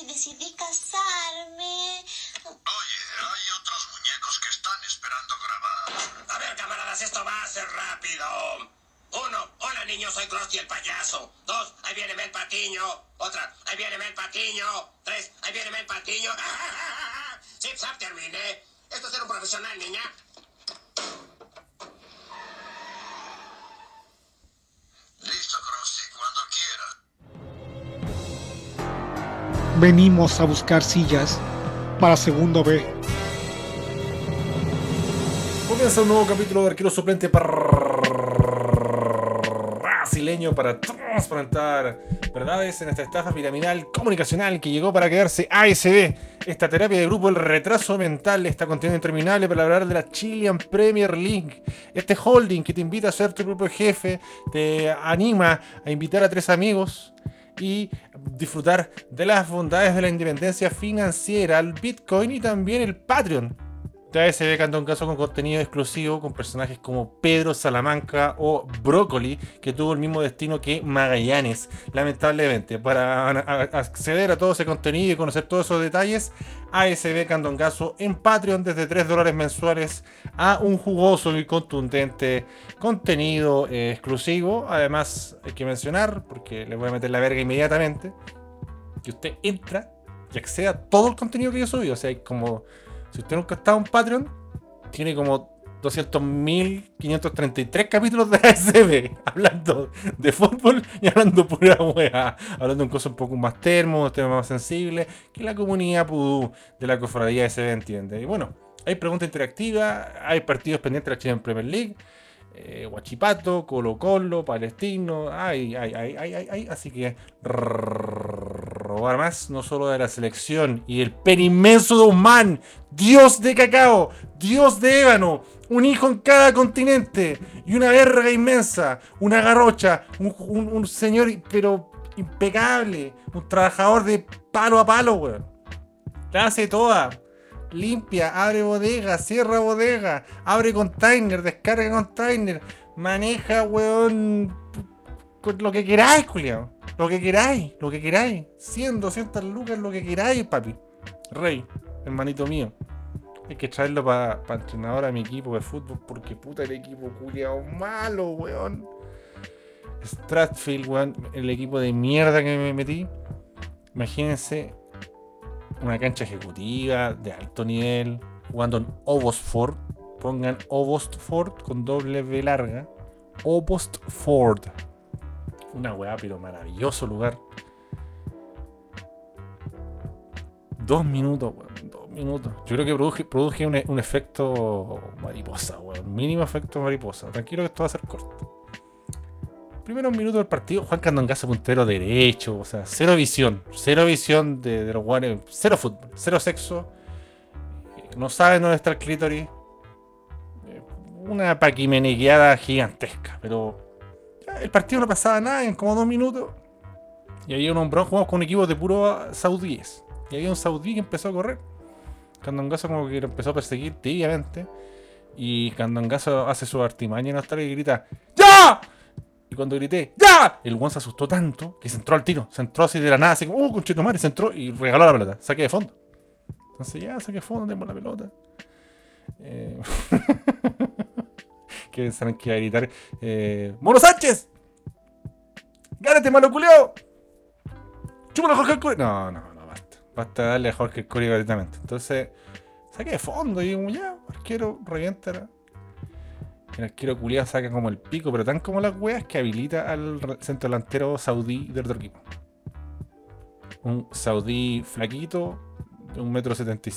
y decidí casarme. Oye, hay otros muñecos que están esperando grabar. A ver, camaradas, esto va a ser rápido. Uno, hola niños, soy Krusty el payaso. Dos, ahí viene Mel Patiño. Otra, ahí viene Mel Patiño. Tres, ahí viene Mel Patiño. Zip, zap, terminé. Esto es ser un profesional, niña. Venimos a buscar sillas para segundo B. Comienza un nuevo capítulo de Arquero Suplente brasileño para transparentar verdades en esta estafa piramidal comunicacional que llegó para quedarse ASB. Esta terapia de grupo, el retraso mental, esta contenido interminable para hablar de la Chilean Premier League. Este holding que te invita a ser tu propio jefe, te anima a invitar a tres amigos y disfrutar de las bondades de la independencia financiera, el Bitcoin y también el Patreon. TASB canta un caso con contenido exclusivo con personajes como Pedro Salamanca o Brócoli, que tuvo el mismo destino que Magallanes, lamentablemente. Para acceder a todo ese contenido y conocer todos esos detalles, ASB Candongazo en Patreon desde 3 dólares mensuales a un jugoso y contundente contenido eh, exclusivo. Además, hay que mencionar, porque le voy a meter la verga inmediatamente, que usted entra y accede a todo el contenido que yo subí. O sea, hay como si usted nunca ha estado en Patreon, tiene como 200.533 capítulos de ASB hablando de fútbol y hablando pura hueá, hablando de cosas un poco más termos, temas más sensibles, que la comunidad pudú de la cofradía ASB entiende. Y bueno, hay preguntas interactivas, hay partidos pendientes de la Chile en Premier League, eh, Colo Colo, Palestino, ay, ay, ay, ay, ay, así que robar más, no solo de la selección y el perimenso de man, dios de cacao, dios de ébano, un hijo en cada continente y una verga inmensa, una garrocha, un, señor, pero impecable, un trabajador de palo a palo, weón. La hace toda limpia, abre bodega, cierra bodega, abre container, descarga container, maneja, weón, lo que queráis, culiao. Lo que queráis, lo que queráis. 100, 200 lucas, lo que queráis, papi. Rey, hermanito mío. Hay que traerlo para pa entrenador a mi equipo de fútbol porque puta el equipo culiao malo, weón. Stratfield, weón, el equipo de mierda que me metí. Imagínense una cancha ejecutiva de alto nivel, jugando en Obosford. Pongan Obostford con doble V larga. Obostford. Una weá, pero maravilloso lugar. Dos minutos, weón. Dos minutos. Yo creo que produje, produje un, efecto mariposa, weón. Mínimo efecto mariposa. Tranquilo que esto va a ser corto primeros minutos del partido, Juan Candongazo puntero derecho, o sea, cero visión, cero visión de, los guanes, cero fútbol, cero sexo, no saben dónde está el clítoris, eh, una paquimenegueada gigantesca, pero el partido no pasaba nada en como dos minutos, y había un hombrón, jugamos con un equipo de puro saudíes, y había un saudí que empezó a correr, Candongazo como que lo empezó a perseguir tibiamente, y Candongazo hace su artimaña en Australia y grita ¡Ya! Y cuando grité, ¡Ya! El one se asustó tanto que se entró al tiro. Se entró así de la nada, así como, ¡uh, conchito madre! Se entró y regaló la pelota. Saqué de fondo. Entonces, ya, saqué de fondo, tengo la pelota. Eh... que saben que iba a gritar, eh... ¡Mono Sánchez! ¡Gánate, malo culeo! ¡Chúpalo, Jorge Curi! No, no, no, basta. Basta darle a Jorge Curi directamente. Entonces, saqué de fondo y ya, arquero, revienta el arquero culiado saca como el pico, pero tan como las weas que habilita al centro delantero saudí del otro equipo. Un saudí flaquito, de un metro setenta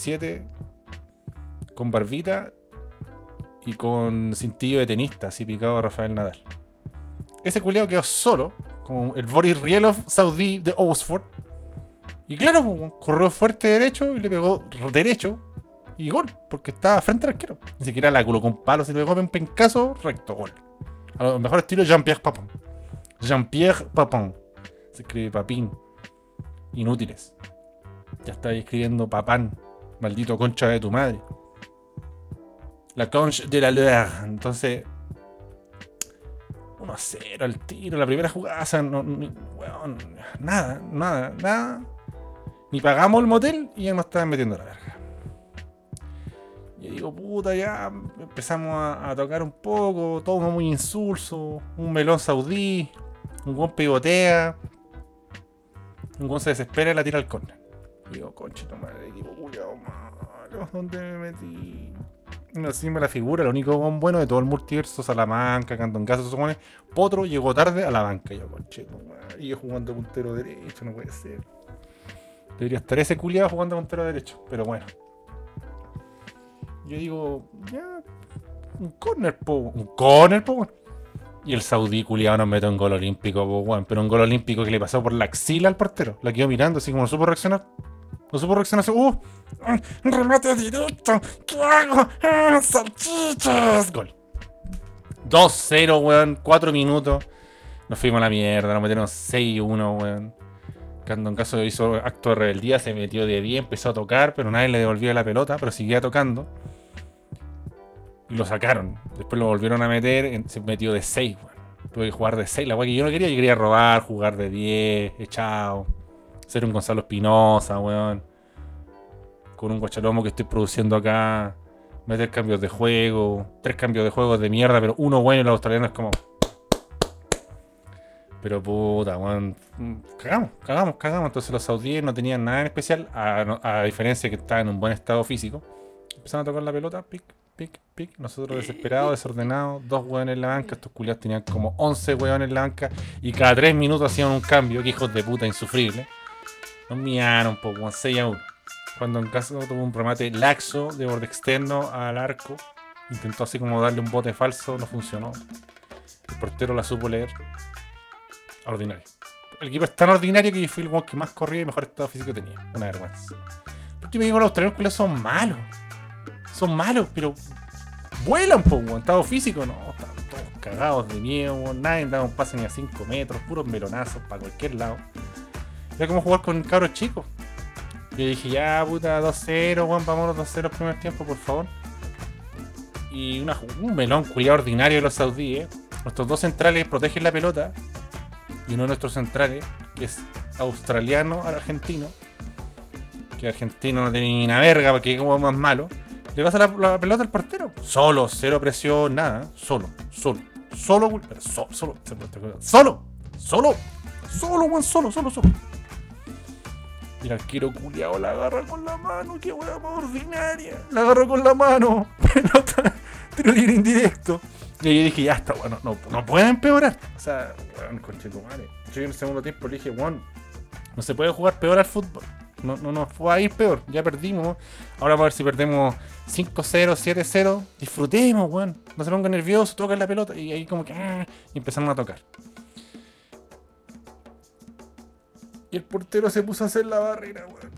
con barbita y con cintillo de tenista, así picado a Rafael Nadal. Ese culiado quedó solo, como el Boris Rielov saudí de Oxford. Y claro, corrió fuerte derecho y le pegó derecho y gol, porque estaba frente al arquero. Ni siquiera la culo con palos, y luego en pencaso, recto, gol. A lo mejor estilo Jean-Pierre Papin. Jean-Pierre Papin. Se escribe Papín. Inútiles. Ya está escribiendo Papán. Maldito concha de tu madre. La concha de la leur. Entonces. 1 a 0 al tiro. La primera jugada. no, nada, nada, nada. Ni pagamos el motel y ya nos estaban metiendo la verga. Y digo, puta, ya empezamos a, tocar un poco, todo muy insulso, un melón saudí, un buen pivotea, un buen se desespera y la tira al córner. Digo, conche, tu madre, culiao malo, ¿dónde me metí? Si me la figura, el único buen bueno de todo el multiverso, Salamanca, Candongazo, se supone. Potro llegó tarde a la banca. Yo, madre, y yo jugando puntero derecho, no puede ser. Debería estar ese culiado jugando puntero derecho, pero bueno. Yo digo, ya, un corner, po, un corner, po. Y el saudí culiado nos mete un gol olímpico, po, weón. Pero un gol olímpico que le pasó por la axila al portero. La quedó mirando, así como no supo reaccionar. No supo reaccionar, ¡uh! ¡Un remate directo! ¿Qué hago? ¡Ah, ¡Salchichas! Gol. 2-0, weón. 4 minutos. Nos fuimos a la mierda, nos metieron 6-1, weón. Cuando en caso hizo acto de rebeldía, se metió de 10, empezó a tocar, pero nadie le devolvía la pelota, pero seguía tocando. Y lo sacaron. Después lo volvieron a meter, se metió de 6, weón. Tuve que jugar de 6, la weá que yo no quería, yo quería robar, jugar de 10, echado. Ser un Gonzalo Espinosa, weón. Con un guachalomo que estoy produciendo acá. Meter cambios de juego. Tres cambios de juego de mierda, pero uno bueno y los australianos es como. Pero puta, weón. Cagamos, cagamos, cagamos. Entonces los saudíes no tenían nada en especial, a, a diferencia que estaban en un buen estado físico. Empezaron a tocar la pelota, pic, pic, pic. Nosotros desesperados, desordenados, dos weones en la banca. Estos culiados tenían como 11 weones en la banca y cada 3 minutos hacían un cambio. Que hijos de puta insufribles. Nos miaron, po, weón, 6 a 1. Cuando en caso tuvo un remate laxo de borde externo al arco. Intentó así como darle un bote falso, no funcionó. El portero la supo leer. Ordinario. El equipo es tan ordinario que yo fui el que más corría y mejor estado físico tenía. Una vergüenza. Porque me digo, los culiados son malos. Son malos, pero vuelan, po, weón. Estado físico, no. Estaban todos cagados de miedo. Nadie daba un pase ni a 5 metros, puros melonazos para cualquier lado. Era como jugar con cabros chicos. Yo dije, ya, puta, 2-0, weón, vámonos 2-0 primer tiempo, por favor. Y una- un melón culiado ordinario de los saudíes. Nuestros dos centrales protegen la pelota. Y uno de nuestros centrales, que es australiano argentino, que argentino no tiene ni una verga porque es como más malo, le pasa la, la pelota al portero. Solo, cero presión, nada. Solo, solo, solo, pero solo, solo, solo, solo, solo, weón, solo, solo, solo. Y el arquero culiao la agarra con la mano, qué weá más ordinaria. La agarra con la mano, pelota, tiro libre indirecto. Y yo dije, ya está, bueno, no, no puede empeorar. O sea, weón, conchetumare. Yo en el segundo tiempo le dije, weón, no se puede jugar peor al fútbol. No, no nos fue a ir peor. Ya perdimos. Ahora vamos a ver si perdemos 5-0, 7-0. Disfrutemos, weón. No se pongan nerviosos, tocan la pelota. Y ahí como que ah, empezaron a tocar. Y el portero se puso a hacer la barrera, weón.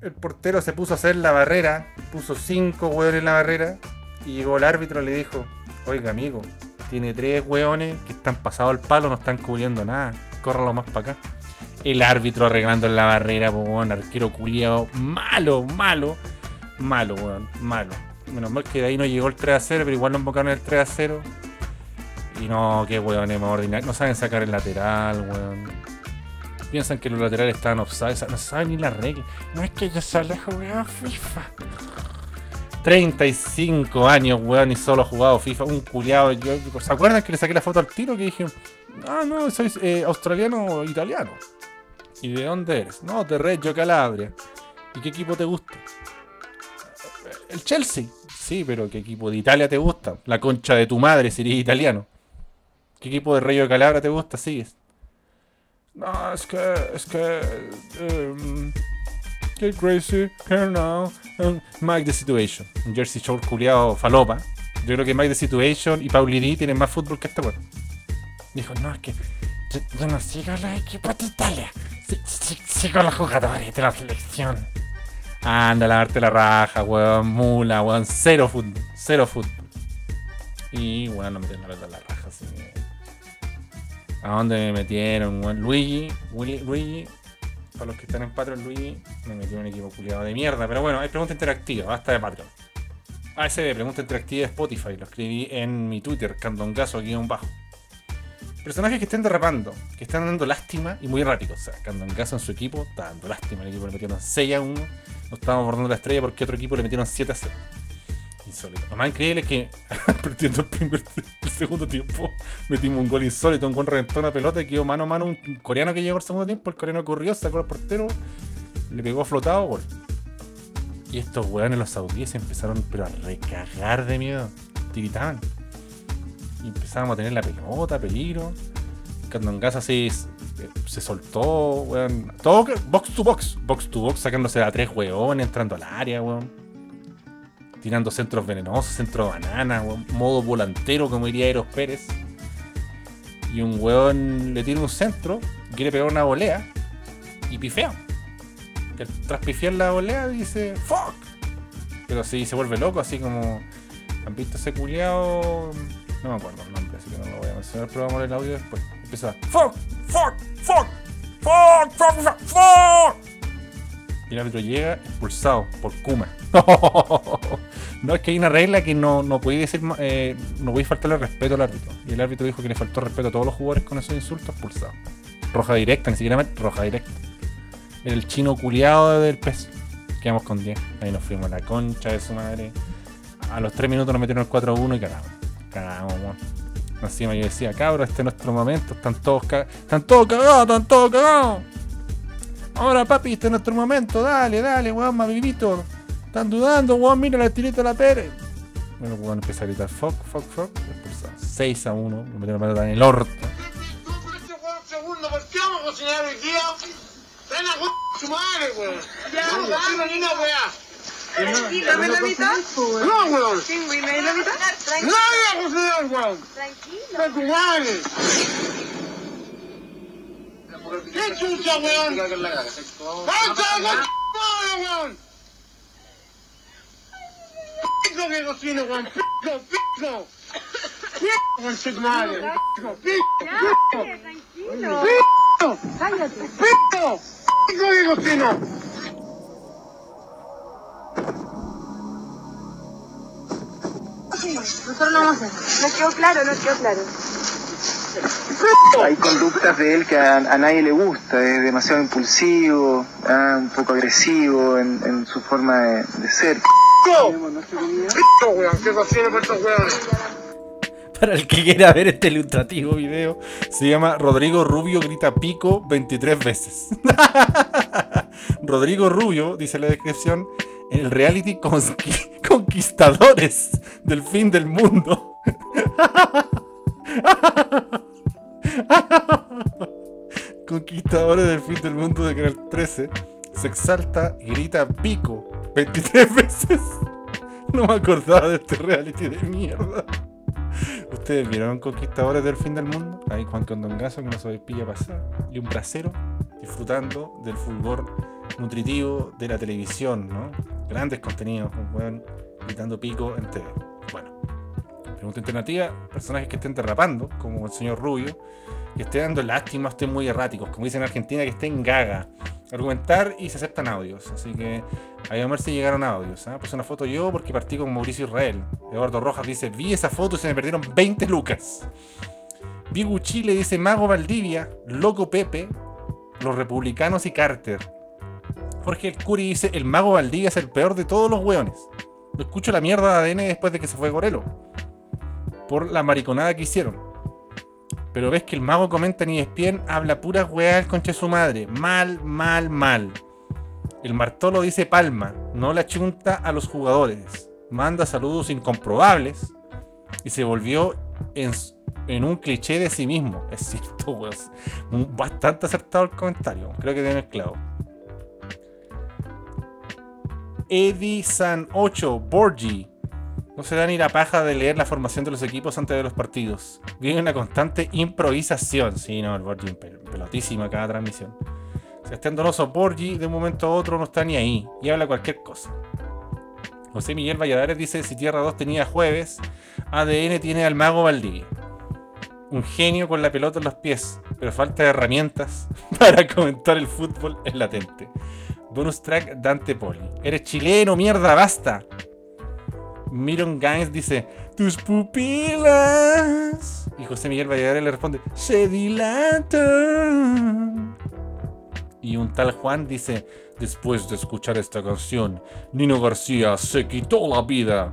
El portero se puso a hacer la barrera. Puso 5 weones en la barrera. Y llegó el árbitro y le dijo, oiga amigo, tiene tres weones que están pasados al palo, no están cubriendo nada. Córralo más para acá. El árbitro arreglando en la barrera, weón, arquero culiado. Malo, malo, malo, weón, malo. Menos mal que de ahí no llegó el 3 a 0, pero igual no invocaron el 3 a 0. Y no, qué weón, más ordinario. No saben sacar el lateral, weón. Piensan que los laterales están offside, no saben ni la regla. No es que yo solo he jugado FIFA. 35 años, weón, y solo he jugado FIFA. Un culiado. Yo, ¿Se acuerdan que le saqué la foto al tiro? Que dije, ah, no, soy eh, australiano italiano. ¿Y de dónde eres? No, de Reggio Calabria. ¿Y qué equipo te gusta? El Chelsea. Sí, pero ¿qué equipo de Italia te gusta? La concha de tu madre si eres italiano. ¿Qué equipo de Reggio Calabria te gusta? Sigues. No, es que. Es que. Um, get crazy, here now. um, Mike the Situation. Un Jersey Shore culiado falopa. Yo creo que Mike the Situation y Pauli D tienen más fútbol que esta weón. Dijo, no, es que. Yo, no sigo los equipos de Italia. Si- si- sigo a los jugadores de la selección. Anda a lavarte la raja, weón. Mula, weón. Cero fútbol. Cero fútbol. Y, weón, no me tienen la raja, así. ¿A dónde me metieron? Luigi, Luigi, para los que están en Patreon, Luigi me metió un equipo culiado de mierda. Pero bueno, hay pregunta interactiva, basta de Patreon. ASB, pregunta interactiva de Spotify, lo escribí en mi Twitter, candongazo aquí un bajo. Personajes que estén derrapando, que están dando lástima y muy rápido. O sea, cuando en su equipo, está dando lástima. El equipo le metieron 6 a 1. No estábamos abordando la estrella porque otro equipo le metieron 7 a 0. Insólito. Lo más increíble es que, perdiendo el, primer, el segundo tiempo, metimos un gol insólito, un gol reventó una pelota y quedó mano a mano un coreano que llegó al segundo tiempo. El coreano corrió, sacó al portero, le pegó flotado, gol. Y estos weones, los saudíes, empezaron a recagar de miedo. Tiritaban. Y empezábamos a tener la pelota, peligro. Cuando en casa se, se soltó, weón. Todo box to box. Box to box, sacándose a tres weones, entrando al área, weón. Tirando centros venenosos, centro banana. Modo volantero, como diría Eros Pérez. Y un weón le tira un centro, quiere pegar una volea y pifea. Tras pifiar la volea dice ¡Fuck! Pero sí se vuelve loco, así como. ¿Han visto ese culiao? No me acuerdo el nombre, así que no lo voy a mencionar, pero vamos a ver el audio después. Empieza ¡Fuck! ¡Fuck! ¡Fuck! ¡Fuck! ¡Fuck! ¡Fuck! ¡Fuck! Y el árbitro llega expulsado por Kuma. no, es que hay una regla que no, no podéis decir, eh, no podéis faltarle respeto al árbitro. Y el árbitro dijo que le faltó respeto a todos los jugadores con esos insultos expulsado. Roja directa, ni siquiera roja directa. El chino culiado del pez. Quedamos con 10. Ahí nos fuimos a la concha de su madre. A los 3 minutos nos metieron el 4-1 y cagamos. Cagamos. Encima yo decía, cabros, este es nuestro momento. Están todos cagados. Están todos cagados, están todos cagados. Ahora, papi, este es nuestro momento. Dale, dale, weón, mamivito. Están dudando, weón, mira la tirita de la Pérez. Bueno, weón, empieza a gritar, fuck, fuck, fuck. Expulsado. 6 a 1. Me metieron la pelota en el orto. segundo, ¿por qué vamos a cocinar hoy día? Ven a su madre, weón. Ya, no ni una weá. Dame la mitad. No, weón. Pingüino, ¿y la mitad? No voy a cocinar, weón. Tranquilo. ¿Qué chucha, weón? ¡Pancha, madre, weón! Pico que cocino, weón. Pico, pico. Pico, con tu madre. Pico, pico, pico. Pico, pico. Pico que cocino. Nosotros no vamos a hacer. No quedó claro, no quedó claro. Hay conductas de él que a, a nadie le gusta, es demasiado impulsivo, ah, un poco agresivo en, en su forma de, de ser. Para el que quiera ver este ilustrativo video, se llama Rodrigo Rubio grita pico 23 veces. Rodrigo Rubio, dice la descripción, el reality conqui- Conquistadores del fin del mundo. Conquistadores del fin del mundo de Canal 13 se exalta y grita pico 23 veces. No me acordaba de este reality de mierda. ¿Ustedes vieron Conquistadores del Fin del Mundo? Ahí Juan Condongazo que no se pilla pasar. Y un bracero disfrutando del fulgor nutritivo de la televisión, ¿no? Grandes contenidos, un weón gritando pico en TV. Bueno, pregunta alternativa: personajes que estén derrapando, como el señor Rubio, que estén dando lástima, estén muy erráticos, como dicen en Argentina, que estén gaga. Argumentar y se aceptan audios. Así que a ver si llegaron audios. ¿ah? Puse una foto yo porque partí con Mauricio Israel. Eduardo Rojas dice: Vi esa foto y se me perdieron 20 lucas. Vigu Chile dice: Mago Valdivia, Loco Pepe, los republicanos y Carter. Jorge El Curi dice: El Mago Valdivia es el peor de todos los hueones. No escucho la mierda de ADN después de que se fue Gorelo. Por la mariconada que hicieron. Pero ves que el mago comenta en ESPN, habla pura weá el concha de su madre. Mal, mal, mal. El Martolo dice palma, no la chunta a los jugadores. Manda saludos incomprobables. Y se volvió en, en un cliché de sí mismo. Es cierto, weón. Bastante acertado el comentario. Creo que tiene el clavo. Eddie San 8, Borgi. No se da ni la paja de leer la formación de los equipos antes de los partidos. Viene una constante improvisación. Sí, no, el Borgi pel- pelotísima cada transmisión. Sebastián Donoso Borgi, de un momento a otro no está ni ahí y habla cualquier cosa. José Miguel Valladares dice: Si Tierra 2 tenía jueves, ADN tiene al mago Valdivia. Un genio con la pelota en los pies, pero falta de herramientas para comentar el fútbol es latente. Bonus track Dante Poli. Eres chileno, mierda, basta. Miron Gaines dice: tus pupilas. Y José Miguel Valladares le responde, se dilatan. Y un tal Juan dice, después de escuchar esta canción, Nino García se quitó la vida.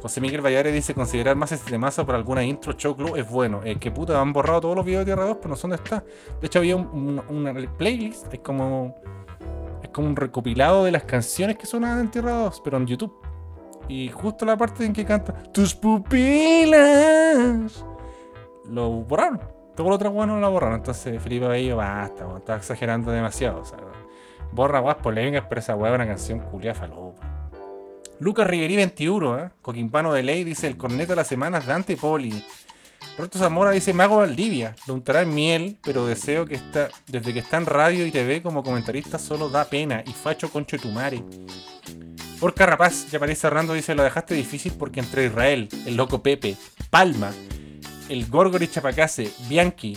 José Miguel Valladares dice, considerar más este temazo para alguna intro choclo es bueno. Eh, que puta, han borrado todos los videos de Tierra 2, pero no sé dónde está. De hecho, había un- un- una playlist, es como, es como un recopilado de las canciones que sonaban en Tierra 2, pero en YouTube. Y justo la parte en que canta Tus pupilas Lo borraron. Todo lo otro bueno lo borraron. Entonces Felipe Bello basta, weón, está exagerando demasiado o sea, Borra guas polémicas Pero esa weá una canción culia falopa. Lucas Riverí 21 ¿eh? Coquimpano de Ley dice El corneto de la semana es Dante Poli Roberto Zamora dice Mago Valdivia Lo untará en miel Pero deseo que está Desde que está en radio y TV como comentarista Solo da pena Y facho concho de tu madre por Carrapaz, ya para ir cerrando, dice: Lo dejaste difícil porque entre Israel, el loco Pepe, Palma, el Gorgori Chapacase, Bianchi,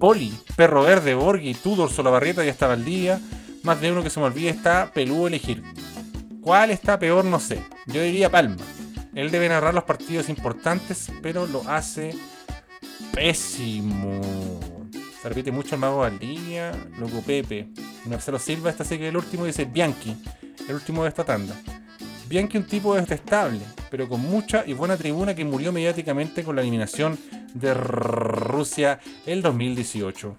Poli, Perro Verde, Borghi, Tudor, Solabarrieta y hasta Valdivia, más de uno que se me olvide, está peludo elegir. ¿Cuál está peor? No sé. Yo diría Palma. Él debe narrar los partidos importantes, pero lo hace pésimo. Se repite mucho el mago Valdivia, loco Pepe. Marcelo Silva, esta sí que el último, dice Bianchi, el último de esta tanda. Bianchi un tipo detestable, pero con mucha y buena tribuna que murió mediáticamente con la eliminación de Rusia el 2018.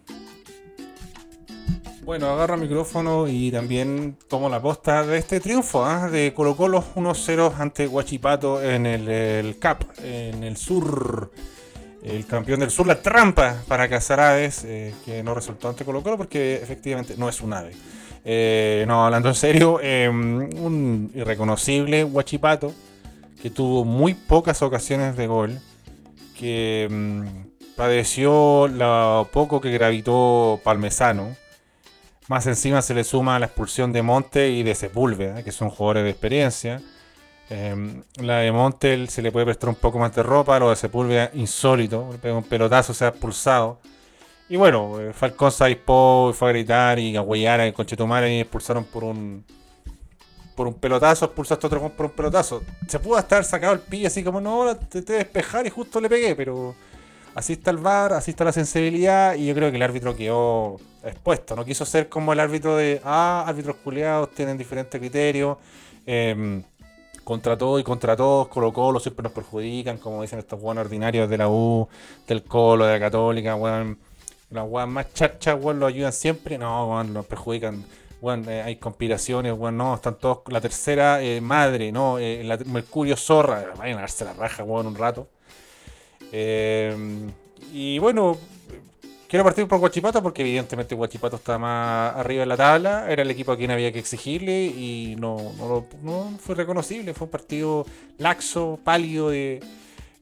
Bueno, agarro el micrófono y también tomo la posta de este triunfo ¿ah? de Colo Colo 1-0 ante Huachipato en el, el CAP, en el sur. El campeón del sur, la trampa para Casaraves, eh, que no resultó ante Colo porque efectivamente no es un ave. Eh, no, hablando en serio, eh, un irreconocible Huachipato que tuvo muy pocas ocasiones de gol, que mm, padeció lo poco que gravitó Palmesano. Más encima se le suma la expulsión de Monte y de Sepúlveda, que son jugadores de experiencia. Eh, la de Monte se le puede prestar un poco más de ropa, lo de Sepúlveda insólito, le pega un pelotazo, se ha expulsado. Y bueno, eh, Falcón se dispó, fue a gritar y a huellar a Conchetumare y expulsaron por un por un pelotazo, expulsaste otro por un pelotazo. Se pudo haber sacado el pillo así como no, te, te despejar y justo le pegué, pero así está el VAR, así está la sensibilidad y yo creo que el árbitro quedó expuesto. No quiso ser como el árbitro de, ah, árbitros culiados tienen diferentes criterios. Eh, contra todo y contra todos, Colo Colo siempre nos perjudican, como dicen estos buenos ordinarios de la U, del Colo, de la Católica, weón. Las weas más charchas, weón, lo ayudan siempre. No, weón, nos perjudican. Weón, eh, hay conspiraciones, weón, no, están todos. La tercera eh, madre, no, eh, la, Mercurio Zorra, vayan a darse la raja, weón, un rato. Eh, y bueno, quiero partir por Guachipato porque evidentemente Guachipato está más arriba en la tabla, era el equipo a quien había que exigirle y no, no, no fue reconocible, fue un partido laxo, pálido de,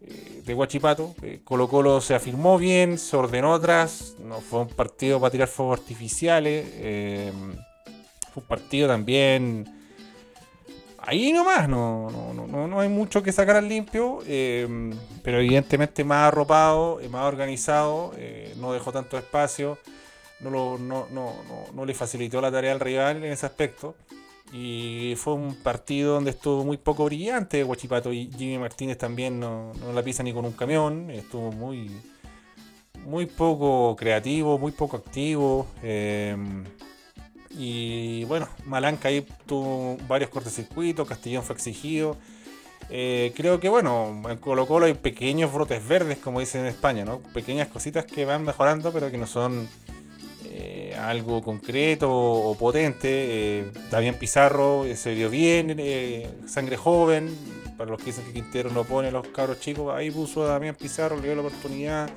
eh, de Guachipato. Eh, Colo Colo se afirmó bien, se ordenó atrás, no fue un partido para tirar fuegos artificiales, eh, fue un partido también ahí nomás, no, no, no, no, hay mucho que sacar al limpio, eh, pero evidentemente más arropado, más organizado, eh, no dejó tanto espacio, no, lo- no, no, no, le facilitó la tarea al rival en ese aspecto. Y fue un partido donde estuvo muy poco brillante Guachipato y Jimmy Martínez también no, la pisa ni con un camión, estuvo muy, muy poco creativo, muy poco activo. eh, y bueno, Malanca ahí tuvo varios cortocircuitos, Castellón fue exigido. Eh, creo que bueno, en Colo Colo hay pequeños brotes verdes, como dicen en España, ¿no? Pequeñas cositas que van mejorando, pero que no son eh, algo concreto o potente. Eh, Damián Pizarro eh, se vio bien, sangre joven. Para los que dicen que Quintero no pone a los cabros chicos, ahí puso a Damián Pizarro, le dio la oportunidad.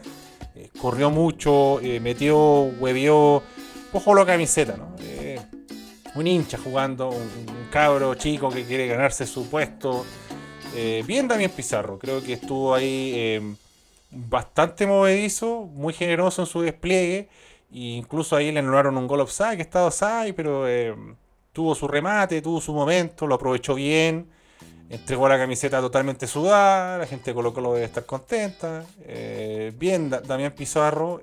corrió mucho, metió, huevió. Ojo la camiseta, ¿no? Un hincha jugando, un, cabro chico que quiere ganarse su puesto. Eh, bien Damián Pizarro, creo que estuvo ahí eh, bastante movedizo, muy generoso en su despliegue. E incluso ahí le anularon un gol offside, que estaba offside, pero eh, tuvo su remate, tuvo su momento, lo aprovechó bien. Entregó la camiseta totalmente sudada, la gente de Colo Colo debe estar contenta. Bien, Da- Damián Pizarro.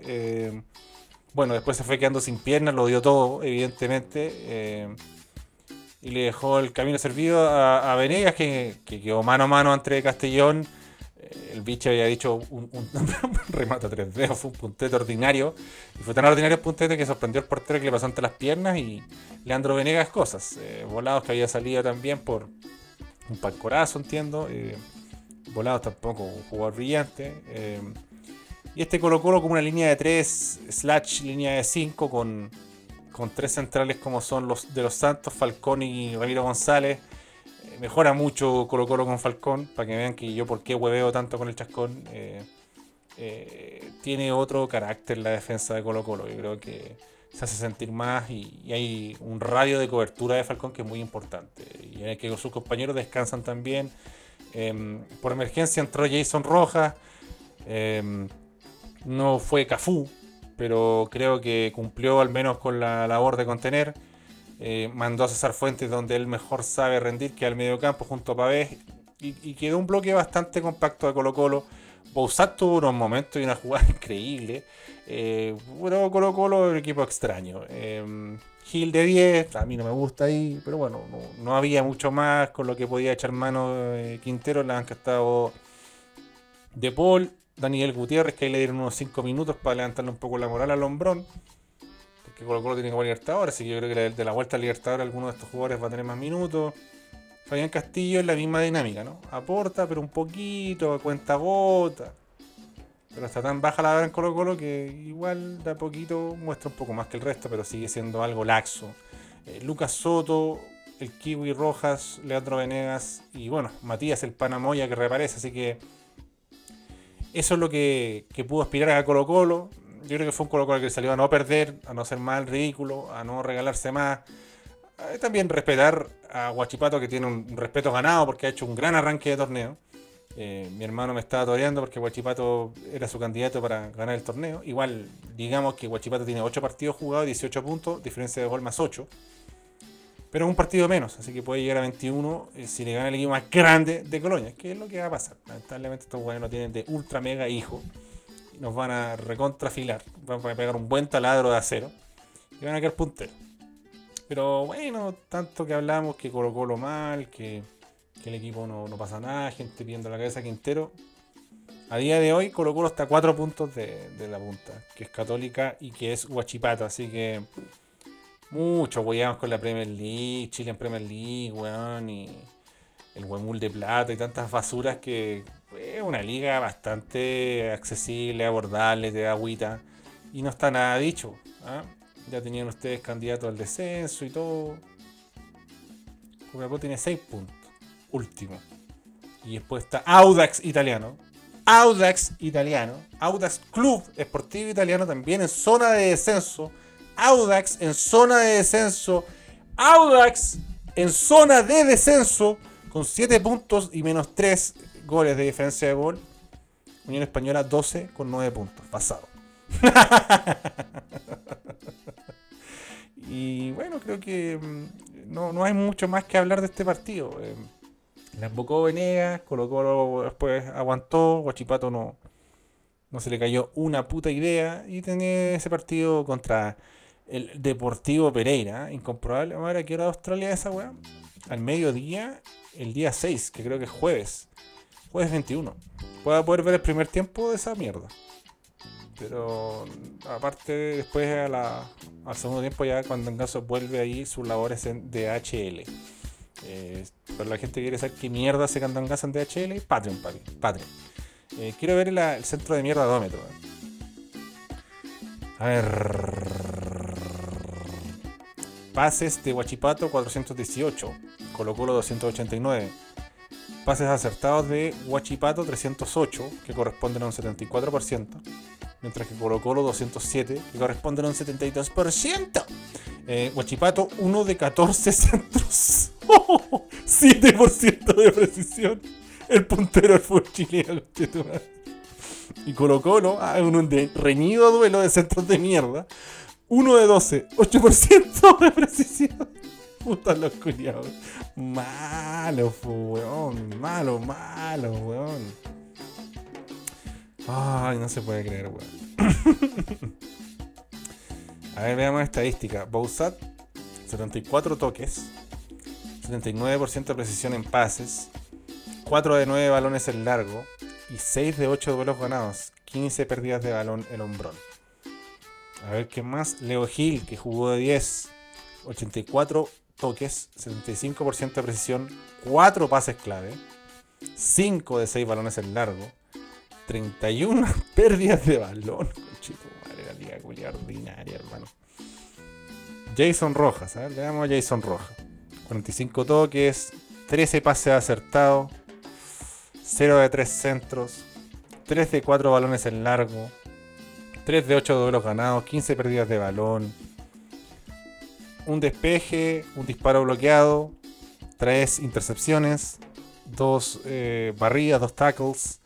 Bueno, después se fue quedando sin piernas, lo dio todo, evidentemente. eh, y le dejó el camino servido a, Venegas, que, que quedó mano a mano entre Castellón Eh, El bicho había dicho un, un, remate a tres dedos, fue un puntete ordinario. Y fue tan ordinario el puntete que sorprendió al portero que le pasó ante las piernas y Leandro Venegas cosas. Eh, volados que había salido también por un palcorazo, entiendo. volados tampoco, un jugador brillante. Y este Colo Colo como una línea de 3 slash línea de 5 con, con tres centrales como son los de los Santos, Falcón y Ramiro González. Eh, mejora mucho Colo Colo con Falcón, para que vean que yo por qué hueveo tanto con el chascón. eh, eh, tiene otro carácter la defensa de Colo Colo. Yo creo que se hace sentir más y, hay un radio de cobertura de Falcón que es muy importante. Y hay que sus compañeros descansan también. Em, por emergencia entró Jason Rojas. em, no fue Cafú, pero creo que cumplió al menos con la labor de contener. Eh, mandó a César Fuentes donde él mejor sabe rendir, que al medio campo junto a Pavés. Y, quedó un bloque bastante compacto de Colo Colo. Bouzat tuvo unos momentos y una jugada increíble. Eh, pero Colo Colo un equipo extraño. Eh, Gil de 10, a mí no me gusta ahí, pero bueno, no, no había mucho más con lo que podía echar mano eh, Quintero. La han estado De Paul, Daniel Gutiérrez, que ahí le dieron unos 5 minutos para levantarle un poco la moral al hombrón. Porque Colo Colo tiene que jugar Libertadores, así que yo creo que de la vuelta al Libertadores alguno de estos jugadores va a tener más minutos. Fabián Castillo es la misma dinámica, ¿no? Aporta, pero un poquito, cuenta gota. Pero está tan baja la vara en Colo Colo que igual de a poquito muestra un poco más que el resto, pero sigue siendo algo laxo. Eh, Lucas Soto, el Kiwi Rojas, Leandro Venegas y bueno, Matías el Panamoya que reaparece, así que eso es lo que, que pudo aspirar a Colo Colo. Yo creo que fue un Colo Colo que salió a no perder, a no ser mal ridículo, a no regalarse más. Eh, También respetar a Guachipato que tiene un respeto ganado porque ha hecho un gran arranque de torneo. Eh, mi hermano me estaba toreando porque Guachipato era su candidato para ganar el torneo. Igual, digamos que Guachipato tiene 8 partidos jugados, 18 puntos, diferencia de gol más 8. Pero un partido menos, así que puede llegar a 21 eh, si le gana el equipo más grande de Colonia, que es lo que va a pasar. Lamentablemente estos jugadores no tienen de ultra mega hijo. Nos van a recontrafilar. Van a pegar un buen taladro de acero. Y van a quedar punteros. Pero bueno, tanto que hablamos que Colo Colo mal, que, que el equipo no, no pasa nada, gente pidiendo la cabeza Quintero. A día de hoy Colo Colo está a 4 puntos de, de la punta, que es Católica y que es Huachipato, así que mucho weamos con la Premier League, Chile en Premier League, weón, y el Huemul de Plata y tantas basuras que es una liga bastante accesible, abordable, de agüita, y no está nada dicho. ¿ah? Ya tenían ustedes candidatos al descenso y todo. Copiapó tiene 6 puntos. Último. Y después está Audax Italiano. Audax Italiano. Audax Club Esportivo Italiano también en zona de descenso. Audax en zona de descenso. Audax en zona de descenso. Con 7 puntos y menos 3 goles de diferencia de gol. Unión Española 12 con 9 puntos. Pasado. y bueno, creo que mm, no, no hay mucho más que hablar de este partido. Eh, la embocó Venegas, Colo Colo después aguantó, Guachipato no, no se le cayó una puta idea y tenía ese partido contra el Deportivo Pereira, incomprobable. Vamos a ver a qué hora de Australia es esa weá. Al mediodía, el día 6, que creo que es jueves. Jueves 21. Pueda poder ver el primer tiempo de esa mierda. Pero aparte, después a al segundo tiempo, ya cuando vuelve ahí sus labores en DHL. Eh, para la gente quiere saber qué mierda se cantan gas en DHL, Patreon, papi, Patreon. Eh, quiero ver el centro de mierda dómetro. A ver. Pases de Huachipato 418, Colo Colo 289. Pases acertados de Huachipato 308, que corresponden a un 74%, mientras que Colo Colo 207, que corresponden a un 72%. Eh, Huachipato 1 de 14 centros, 7% de precisión. El puntero fútbol chileno. Y Colo Colo, ah, un reñido duelo de centros de mierda. 1 de 12, 8% de precisión. Puta los culiados. Malo, weón. Malo, malo, weón. Ay, no se puede creer, weón. A ver, veamos estadística. Bouzat, 74 toques. 79% de precisión en pases. 4 de 9 balones en largo. y 6 de 8 duelos ganados. 15 pérdidas de balón el hombrón. A ver qué más. Leo Gil, que jugó de 10. 84 toques, 75% de precisión, 4 pases clave, 5 de 6 balones en largo, 31 pérdidas de balón. Conchito, madre, la liga culia ordinaria, hermano. Jason Rojas, ver, le damos a Jason Rojas. 45 toques, 13 pases acertados, 0 de 3 centros, 3 de 4 balones en largo, 3 de 8 duelos ganados, 15 pérdidas de balón, un despeje, un disparo bloqueado, 3 intercepciones, 2 barridas, 2 tackles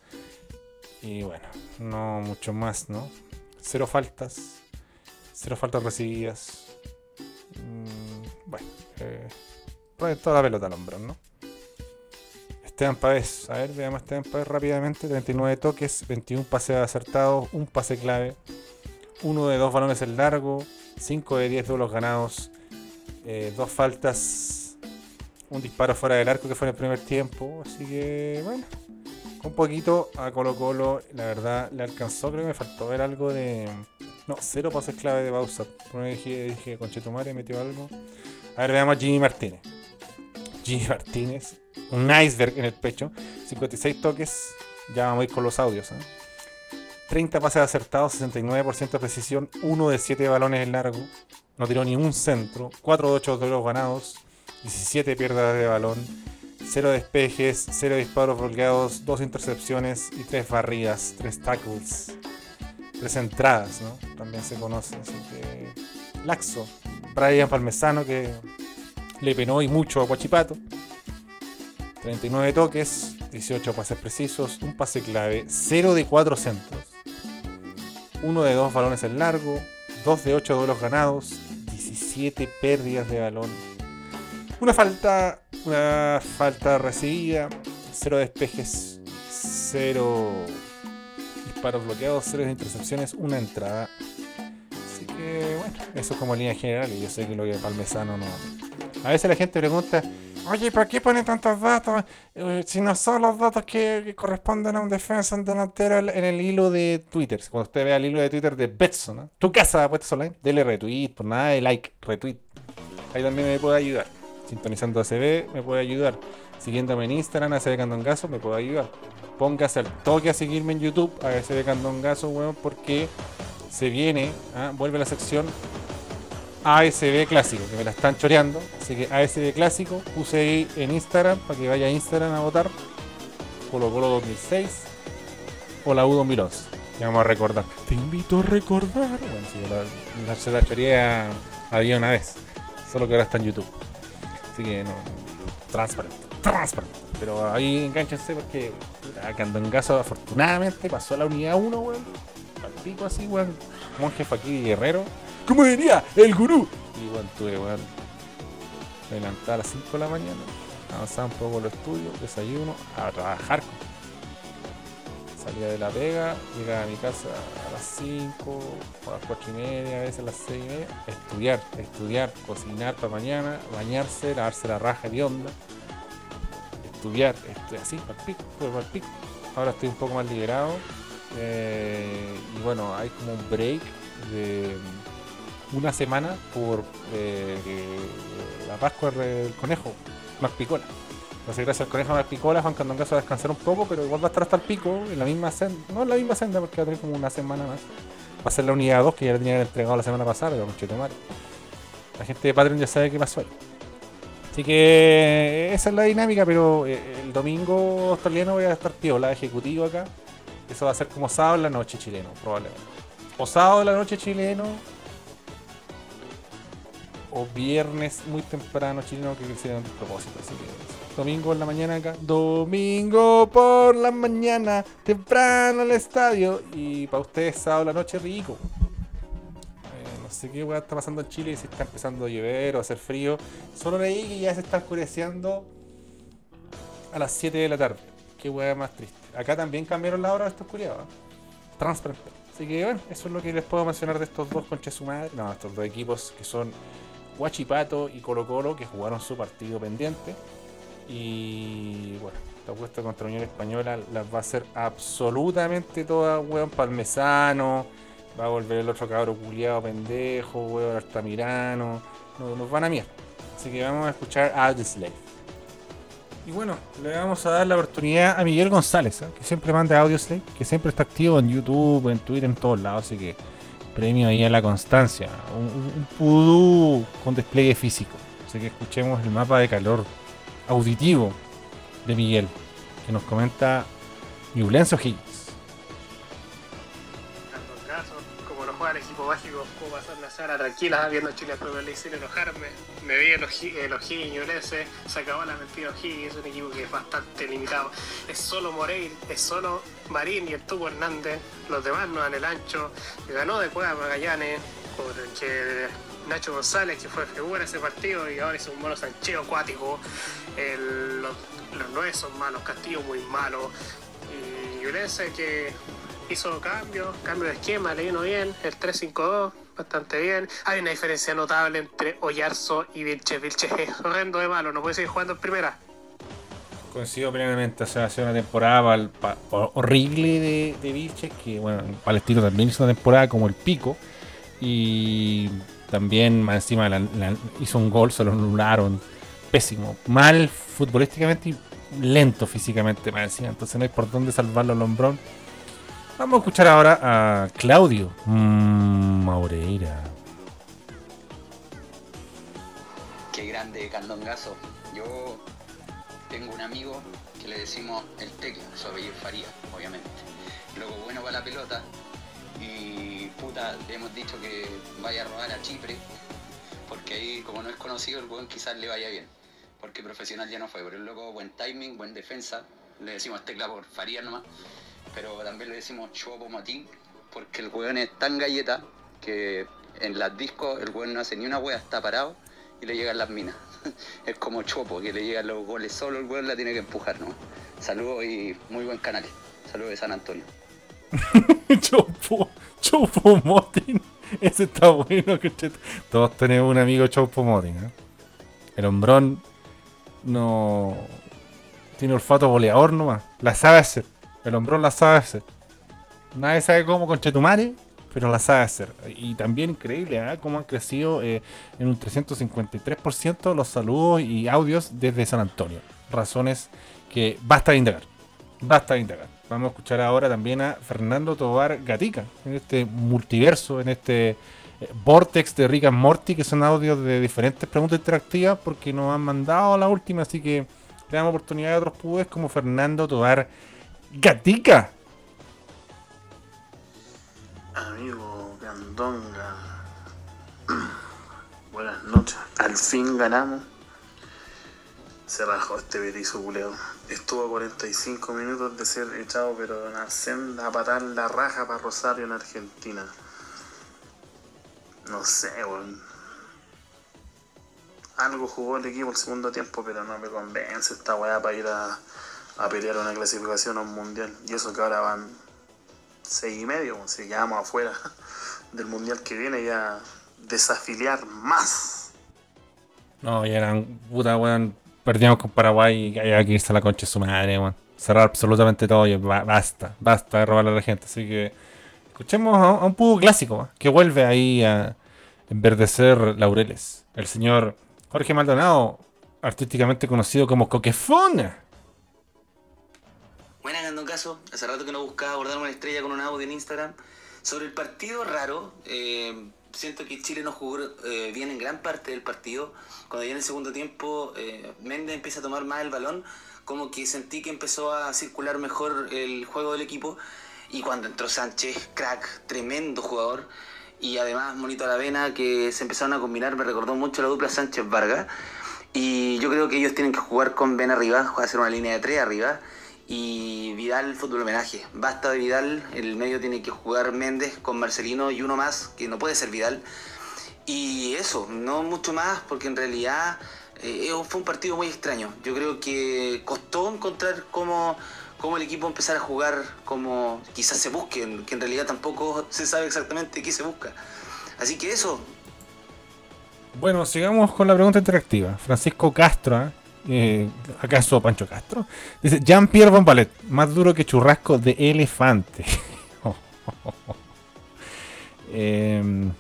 y bueno, no mucho más, ¿no? Cero faltas, cero faltas recibidas. Mm, bueno, eh, toda la pelota al hombro, ¿no? Esteban Pavés, a ver, veamos Esteban Pavés rápidamente. 39 toques, 21 pases acertados, un pase clave, uno de dos balones en largo, 5 de 10 duelos ganados, eh, dos faltas, un disparo fuera del arco que fue en el primer tiempo. Así que, bueno, un poquito a Colo Colo, la verdad, le alcanzó. Creo que me faltó ver algo de. No, cero pases clave de Bausa. Primero dije, dije Conchetumare metió algo. A ver, veamos a Jimmy Martínez. Jimmy Martínez, un iceberg en el pecho, 56 toques. Ya vamos a ir con los audios. ¿eh? 30 pases acertados, 69% de precisión, 1 de 7 balones en largo. No tiró ni un centro, 4 de 8 duelos ganados, 17 pierdas de balón, 0 despejes, 0 disparos bloqueados, 2 intercepciones y 3 barridas, 3 tackles, 3 entradas, ¿no? También se conoce, así que laxo. Brian Palmesano que le penó y mucho a Guachipato. 39 toques, 18 pases precisos, un pase clave, 0 de 4 centros, 1 de 2 balones en largo, 2 de 8 duelos ganados, 17 pérdidas de balón. Una falta, una falta recibida, 0 despejes, 0 disparos bloqueados, 0 intercepciones, una entrada. Así que bueno, eso es como línea general y yo sé que lo que Palmesano no. A veces la gente pregunta, oye, ¿por qué pone tantos datos? Eh, si no son los datos que, corresponden a un defensa en delantero en el hilo de Twitter. Cuando usted vea el hilo de Twitter de Betson. Tu casa apuestas online, dele retweet, por nada de like, retweet. Ahí también me puede ayudar. Sintonizando ACB me puede ayudar. Siguiéndome en Instagram, ACB Candongazo, me puede ayudar. Póngase al toque a seguirme en YouTube, a ACB Candongazo, weón, porque se viene, ¿ah? vuelve la sección ASB Clásico, que me la están choreando. Así que ASB Clásico, puse ahí en Instagram para que vaya a Instagram a votar. Colo Colo 2006 o la U 2011. Ya vamos a recordar. Te invito a recordar. Bueno, sí, la, la, se la choreé había una vez. Solo que ahora está en YouTube. Así que no. Transparente. Transparente. Pero ahí enganchense porque Candongazo afortunadamente pasó a la unidad 1, weón. Al pico así, weón. Monje Fakir Guerrero. ¿Cómo diría? El gurú. Bueno, tuve, weón. Me levantaba a las 5 de la mañana. Avanzaba un poco los estudios, desayuno, a trabajar. Salía de la pega, llegaba a mi casa a las 5, a las 4 y media, a veces a las 6 y media. Estudiar, estudiar, cocinar para mañana, bañarse, lavarse la raja de onda. Estudiar, estudiar así, para el pico, para el pico. Ahora estoy un poco más liberado. Eh, y bueno, hay como un break de una semana por eh, la Pascua del conejo, más picola. Entonces, gracias al conejo más picola, Juan Candongazo va a descansar un poco, pero igual va a estar hasta el pico, en la misma senda, no en la misma senda, porque va a tener como una semana más. Va a ser la unidad 2 que ya la tenían entregado la semana pasada, pero mucho tomar. La gente de Patreon ya sabe qué pasó ahí. Así que esa es la dinámica, pero eh, el domingo australiano voy a estar piola ejecutivo acá. Eso va a ser como sábado en la noche chileno, probablemente. O sábado en la noche chileno, o viernes muy temprano chileno que hicieron de propósito. Así que domingo en la mañana acá. Domingo por la mañana, temprano al estadio. Y para ustedes sábado la noche rico. Eh, no sé qué weá está pasando en Chile, si está empezando a llover o a hacer frío. Solo leí que ya se está oscureciendo a las 7 de la tarde. Qué weá más triste. Acá también cambiaron la hora de esta oscuridad. ¿eh? Transparente. Así que bueno, eso es lo que les puedo mencionar de estos dos conches. No, estos dos equipos que son Huachipato y Colo Colo que jugaron su partido pendiente. Y bueno, esta apuesta contra Unión Española las va a hacer absolutamente todas, weón. Palmesano, va a volver el otro cabro culiado pendejo, weón, Altamirano. No, nos van a mierda. Así que vamos a escuchar Audioslave. Y bueno, le vamos a dar la oportunidad a Miguel González, ¿eh? que siempre manda Audioslave, que siempre está activo en YouTube, en Twitter, en todos lados. Así que premio ahí a la constancia. Un, un, pudú con despliegue físico. Así que escuchemos el mapa de calor auditivo de Miguel, que nos comenta Ñublenso Higgins. No juega el equipo mágico, puedo pasar una semana tranquila viendo Chile Premier sin enojarme. Me vi en los, Hi- en los Higgins, se acabó la mentira Higgins, es un equipo que es bastante limitado. Es solo Moreira, es solo Marín y el Tubo Hernández, los demás no dan el ancho. Ganó de Cueva Magallanes, porque Nacho González, que fue figura ese partido y ahora es un mono sancheo acuático. El- los, los nueve son malos, Castillo muy malo. Y que hizo cambios, cambio de esquema, le vino bien, el 3-5-2, bastante bien. Hay una diferencia notable entre Oyarzo y Vilches. Vilches es horrendo de malo, no puede seguir jugando en primera. Coincido plenamente, o sea, ha una temporada horrible de, de Vilches, que bueno, en Palestino también hizo una temporada como el pico. Y también más encima hizo un gol, se lo anularon. Pésimo. Mal futbolísticamente y lento físicamente más encima. Entonces no hay por dónde salvarlo al hombrón. Vamos a escuchar ahora a Claudio Maureira. Qué grande candongazo. Yo tengo un amigo que le decimos el tecla, su apellido Faría, obviamente. Luego bueno para la pelota. Y puta, le hemos dicho que vaya a robar a Chipre. Porque ahí, como no es conocido, el buen quizás le vaya bien. Porque profesional ya no fue. Pero el buen timing, buen defensa. Le decimos tecla por Faría nomás. Pero también le decimos Chopo Matín. Porque el weón es tan galleta que en las discos el weón no hace ni una wea, está parado y le llegan las minas. es como Chopo, que le llegan los goles solo, el weón la tiene que empujar, ¿no? Saludos y muy buen canal. Saludos de San Antonio. Chopo, Chopo Motin. Ese está bueno. que Todos tenemos un amigo Chopo Motin. ¿eh? El hombrón no tiene olfato boleador nomás. La sabe hacer. El hombrón la sabe hacer. Nadie sabe cómo con Chetumare, pero la sabe hacer. Y también increíble, ¿eh? Cómo han crecido eh, en un 353% los saludos y audios desde San Antonio. Razones que basta de indagar. Basta de indagar. Vamos a escuchar ahora también a Fernando Tobar Gatica, en este multiverso, en este eh, vortex de Rick and Morty, que son audios de diferentes preguntas interactivas, porque nos han mandado la última, así que le damos oportunidad a otros pubes como Fernando Tobar Gatica. Amigo Gandonga, buenas noches. Al fin ganamos. Se rajó este berizo culeo. Estuvo a 45 minutos de ser echado, pero una senda a patar la raja para Rosario en Argentina. No sé, weón. Algo jugó el equipo el segundo tiempo, pero no me convence esta weá para ir a, a pelear una clasificación a un mundial. Y eso que ahora van seis y medio, si quedamos afuera del mundial que viene ya desafiliar más. No, ya eran puta, weón. Perdíamos con Paraguay y había que irse a la concha de su madre, weón. Cerrar absolutamente todo y ba- basta, basta de robarle a la gente. Así que escuchemos a, un pudo clásico que vuelve ahí a enverdecer laureles. El señor Jorge Maldonado, artísticamente conocido como Coquefona. Buena, Gandón Caso. Hace rato que no buscaba abordar una estrella con un audio en Instagram. Sobre el partido raro, eh, siento que Chile no jugó eh, bien en gran parte del partido. Cuando ya en el segundo tiempo eh, Méndez empieza a tomar más el balón, como que sentí que empezó a circular mejor el juego del equipo. Y cuando entró Sánchez, crack, tremendo jugador. Y además Monito Aravena, que se empezaron a combinar, me recordó mucho la dupla Sánchez-Vargas. Y yo creo que ellos tienen que jugar con Ben arriba, hacer una línea de tres arriba. Y Vidal, fútbol homenaje. Basta de Vidal, el medio tiene que jugar Méndez con Marcelino y uno más, que no puede ser Vidal. Y eso, no mucho más, porque en realidad eh, fue un partido muy extraño. Yo creo que costó encontrar cómo, cómo el equipo empezar a jugar como quizás se busque, que en realidad tampoco se sabe exactamente qué se busca. Así que eso, Bueno, sigamos con la pregunta interactiva. Francisco Castro, ¿eh? Eh, ¿Acaso Pancho Castro? Dice Jean-Pierre Bombalet, más duro que churrasco de elefante. Em,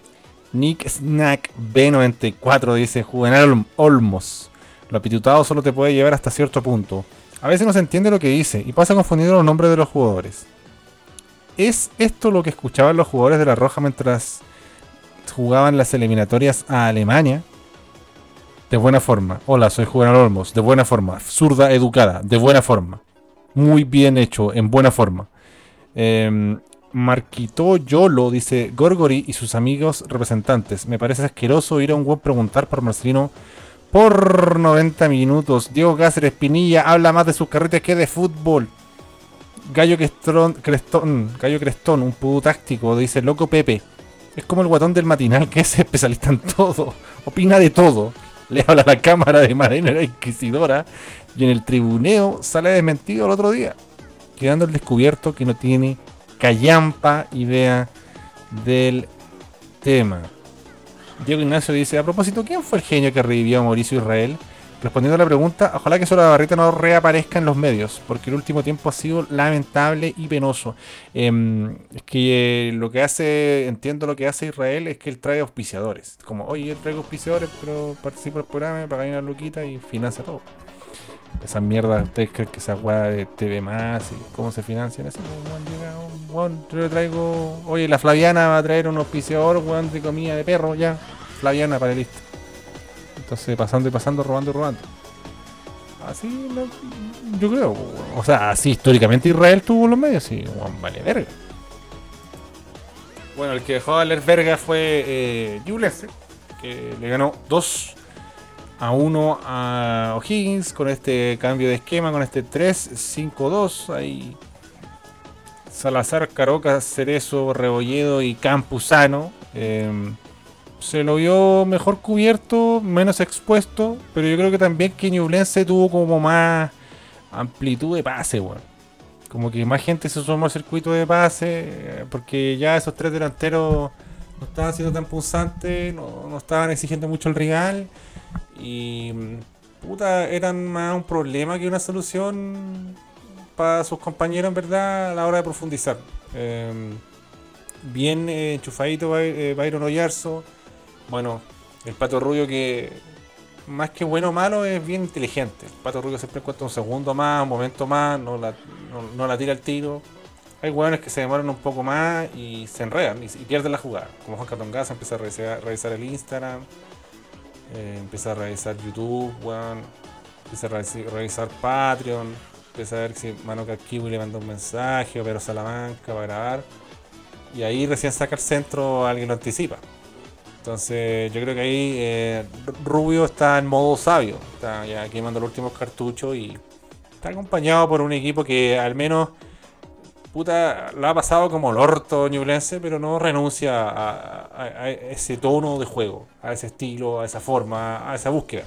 Nick Snack B94 dice Juvenal Olm- Olmos. Lo apitutado solo te puede llevar hasta cierto punto. A veces no se entiende lo que dice y pasa confundiendo los nombres de los jugadores. ¿Es esto lo que escuchaban los jugadores de la Roja mientras jugaban las eliminatorias a Alemania? De buena forma. Hola, soy Juvenal Olmos. De buena forma. Zurda educada. De buena forma. Muy bien hecho. En buena forma. Em, Marquito Yolo dice Gorgori y sus amigos representantes. Me parece asqueroso ir a un web preguntar por Marcelino por 90 minutos. Diego Cáceres Pinilla habla más de sus carretes que de fútbol. Gallo Crestón, Crestón, Gallo Crestón, un pudo táctico, dice Loco Pepe. Es como el guatón del matinal que es especialista en todo. Opina de todo. Le habla a la cámara de manera inquisidora. Y en el tribuneo sale desmentido el otro día. Quedando el descubierto que no tiene callampa idea del tema. Diego Ignacio dice, a propósito, ¿quién fue el genio que revivió a Mauricio Israel? Respondiendo a la pregunta, ojalá que Sola Barrita no reaparezca en los medios, porque el último tiempo ha sido lamentable y penoso. Em, es que eh, lo que hace, entiendo lo que hace Israel, es que él trae auspiciadores. Como, oye, yo traigo auspiciadores, pero participo en el programa, paga una luquita y financia todo. Esa mierda, ¿ustedes creen que esa weá de TV más y cómo se financian? Como, weón, yo traigo, oye, la Flaviana va a traer un auspiciador, weón, de comida de perro, ya. Flaviana para el listo. Entonces, pasando y pasando, robando y robando. Así, yo creo. O sea, así históricamente Israel tuvo los medios, sí, vale verga. Bueno, el que dejó de valer verga fue eh, Ñublense, que le ganó 2 a 1 a O'Higgins con este cambio de esquema, con este 3-5-2. Ahí Salazar, Caroca, Cerezo, Rebolledo y Campuzano. em, se lo vio mejor cubierto, menos expuesto, pero yo creo que también que Ñublense tuvo como más amplitud de pase, weón. Como que más gente se sumó al circuito de pase, eh, porque ya esos tres delanteros no estaban siendo tan punzantes, no, no estaban exigiendo mucho el rival, y mm, puta, eran más un problema que una solución para sus compañeros, en verdad, a la hora de profundizar. Em, bien eh, enchufadito eh, Byron Oyarzo. Bueno, el Pato Rubio que más que bueno o malo es bien inteligente. El Pato Rubio siempre encuentra un segundo más, un momento más, no la, no, la tira al tiro. Hay hueones que se demoran un poco más y se enredan y, pierden la jugada. Como Juan Catongaza empieza a revisar, el Instagram, eh, empieza a revisar YouTube, weón, empieza a revisar, revisar Patreon, empieza a ver si Mano Kiwi le manda un mensaje o Pedro Salamanca para grabar. Y ahí recién saca el centro, alguien lo anticipa. Entonces yo creo que ahí eh, Rubio está en modo sabio, está ya quemando los últimos cartuchos y está acompañado por un equipo que al menos puta lo ha pasado como el orto ñublense, pero no renuncia a, a- ese tono de juego, a ese estilo, a esa forma, a esa búsqueda.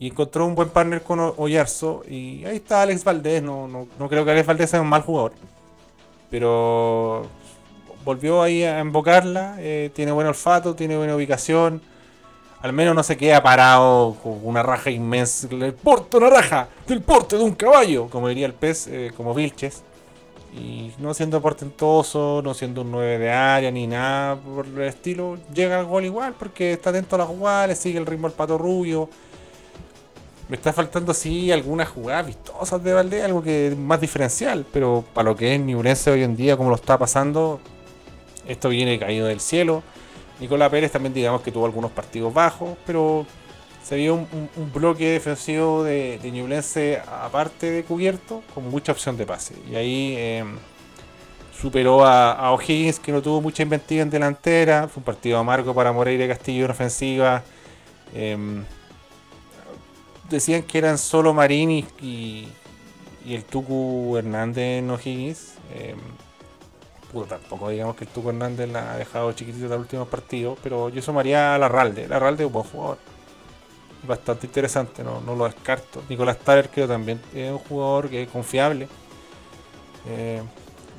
Y encontró un buen partner con Oyarzo y ahí está Alex Valdés, no, no, no creo que Alex Valdés sea un mal jugador, pero volvió ahí a invocarla, eh, tiene buen olfato, tiene buena ubicación, al menos no se queda parado con una raja inmensa, el porte una raja, del porte de un caballo, como diría el pez, eh, como Vilches, y no siendo portentoso, no siendo un 9 de área ni nada por el estilo, llega al gol igual porque está atento a la jugada, le sigue el ritmo al pato rubio. Me está faltando así algunas jugadas vistosas de Valdés, algo que es más diferencial, pero para lo que es Ñublense hoy en día, como lo está pasando, esto viene caído del cielo. Nicolás Pérez también digamos que tuvo algunos partidos bajos, pero se vio un, bloque defensivo de, de Ñublense aparte de cubierto, con mucha opción de pase. Y ahí eh, superó a, a O'Higgins, que no tuvo mucha inventiva en delantera. Fue un partido amargo para Moreira Castillo en ofensiva. Em, decían que eran solo Marín y el Tucu Hernández en O'Higgins. Em, puta, tampoco digamos que el Tuco Hernández la ha dejado chiquitito el último partido, pero yo sumaría a Larralde. Larralde es un buen jugador. Bastante interesante, no, no lo descarto. Nicolás Taller creo también es un jugador que es confiable. Eh,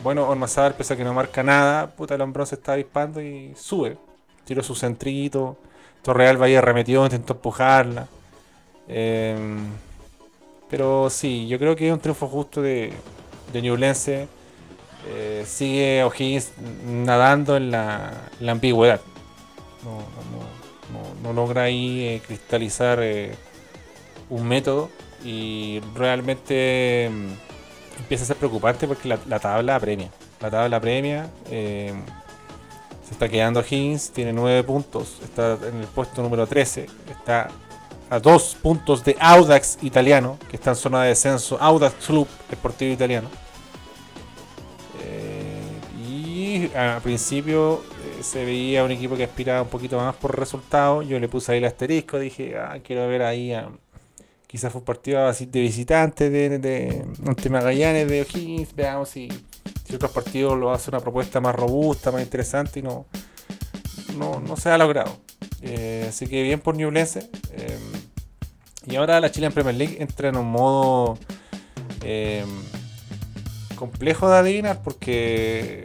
bueno, Ormazar, pese a que no marca nada, puta, el se está dispando y sube. Tiró su centrito. Torreal Valle arremetió, intentó empujarla. Em, pero sí, yo creo que es un triunfo justo de, de Ñublense. Eh, sigue O'Higgins nadando en la, ambigüedad. No, no- no- logra ahí eh, cristalizar eh, un método y realmente mm, empieza a ser preocupante porque la, la tabla apremia. La tabla apremia. eh, se está quedando Higgins, tiene 9 puntos, está en el puesto número 13, está a 2 puntos de Audax italiano, que está en zona de descenso, Audax Club Deportivo Italiano. Eh, y a principio eh, se veía un equipo que aspiraba un poquito más por resultados. Yo le puse ahí el asterisco, dije, ah, quiero ver ahí. Quizás fue un partido así de visitante de, de, Magallanes de O'Higgins. Veamos si, si otros partidos lo hace una propuesta más robusta, más interesante y no, no, no se ha logrado. Eh, así que bien por Newblense. Eh, y ahora la Chilean Premier League entra en un modo eh, complejo de adivinar porque,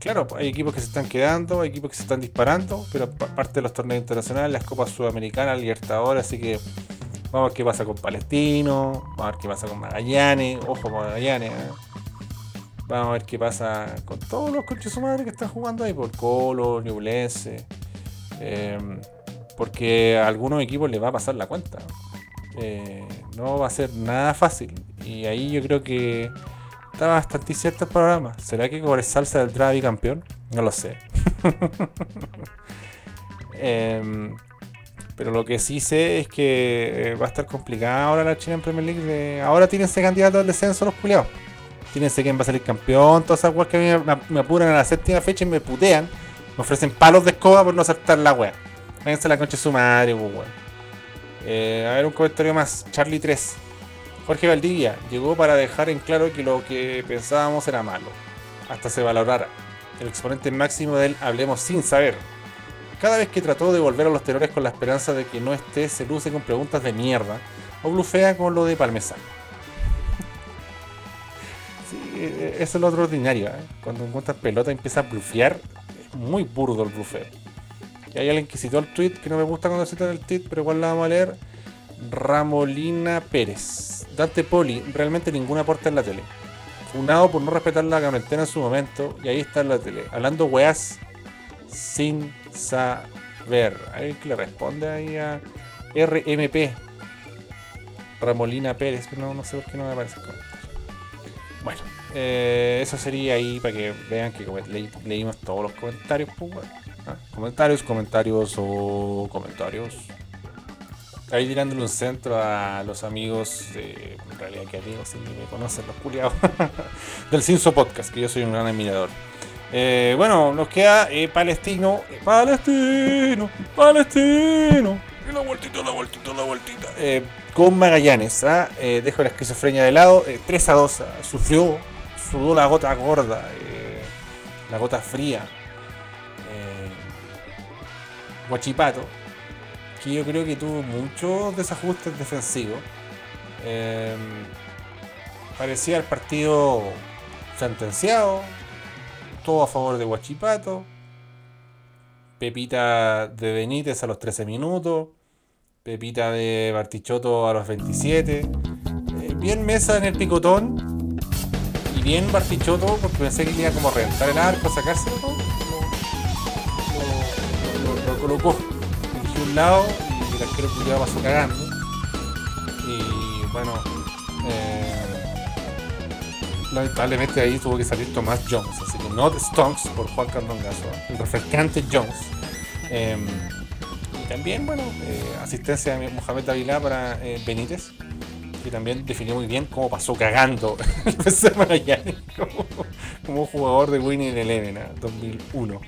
claro, hay equipos que se están quedando, hay equipos que se están disparando, pero pa- parte de los torneos internacionales, las Copas Sudamericanas, Libertadores, así que vamos a ver qué pasa con Palestino, vamos a ver qué pasa con Magallanes, ojo Magallanes, ¿eh? vamos a ver qué pasa con todos los coches su madre que están jugando ahí, por Colo, Ñublense, eh, porque a algunos equipos les va a pasar la cuenta. Eh, no va a ser nada fácil. Y ahí yo creo que está bastante incierto el programa. ¿Será que Cobres Salsa del Dravi campeón? No lo sé. Em, pero lo que sí sé es que eh, va a estar complicada ahora la China en Premier League. ahora tírense candidato al descenso los culiados. Tírense quién va a salir campeón. Todas esas weas que a me, apuran a la séptima fecha y me putean. Me ofrecen palos de escoba por no aceptar la wea. Váyanse la concha de su madre, pues, weón. Eh, a ver, un comentario más. Charlie 3. Jorge Valdivia llegó para dejar en claro que lo que pensábamos era malo. Hasta se valorara. El exponente máximo del hablemos sin saber. Cada vez que trató de volver a los tenores con la esperanza de que no esté, se luce con preguntas de mierda o blufea con lo de Parmesano. Sí, eh, eso es lo otro ordinario. ¿eh? Cuando encuentras pelota y empieza a blufear, es muy burdo el blufeo. Y hay alguien que citó el tweet que no me gusta cuando citan el tweet, pero igual la vamos a leer. Ramolina Pérez. Dante Poli, realmente ningún aporte en la tele. Funado por no respetar la cuarentena en su momento, y ahí está en la tele, hablando weas sin saber. Hay que le responde ahí a RMP. Ramolina Pérez, pero no, sé por qué no me aparece. Bueno, eh, eso sería ahí para que vean que leímos todos los comentarios. pues. Ah, Comentarios, comentarios o comentarios. Ahí tirándole un centro a los amigos, eh, en realidad que amigos, si ni me conocen los culiados, del Cinso Podcast, que yo soy un gran admirador. Eh, bueno, nos queda eh, Palestino, eh, Palestino, Palestino. Y la vueltita, la vueltita, la vueltita. Con Magallanes, ¿ah? Dejo la esquizofrenia de lado. eh, 3 a 2, ah, sufrió, sudó la gota gorda, la gota fría. Guachipato, que yo creo que tuvo muchos desajustes defensivos. Eh, parecía el partido sentenciado, todo a favor de Guachipato. Pepita de Benítez a los 13 minutos. Pepita de Bartichotto a los 27. Eh, bien Mesa en el picotón. Y bien Bartichotto, porque pensé que iba como a reventar el arco, sacárselo. Lo, lo- lo colocó. Lado y el arquero culiado pasó cagando. Y bueno, eh, lamentablemente ahí tuvo que salir Tomás Jones, así que no Stonks por Juan Cardongazo, el refrescante Jones. Eh, y también, bueno, eh, asistencia de Mohamed Avilá para eh, Benítez, que también definió muy bien cómo pasó cagando el como, como jugador de Winning Eleven ¿eh? 2001.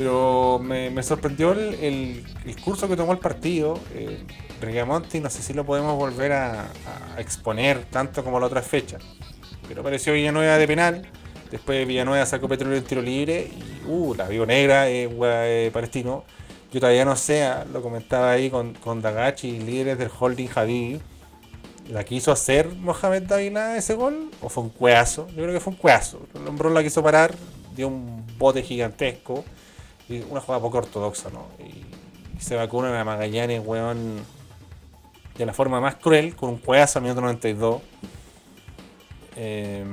Pero me, sorprendió el, el- curso que tomó el partido. Eh, Rigamonti, no sé si lo podemos volver a, exponer tanto como la otra fecha. Pero apareció Villanueva de penal. Después Villanueva sacó petróleo en tiro libre. Y uh, la vio negra, eh, palestino. Yo todavía no sé, ah, lo comentaba ahí con, con Dagachi, líderes del holding Javi. ¿La quiso hacer Mohamed Dávila ese gol? ¿O fue un cueazo? Yo creo que fue un cueazo. El hombrón la quiso parar, dio un bote gigantesco. Una jugada poco ortodoxa, ¿no? Y se vacunan a Magallanes, weón, de la forma más cruel, con un cueazo a minuto 92. Eh,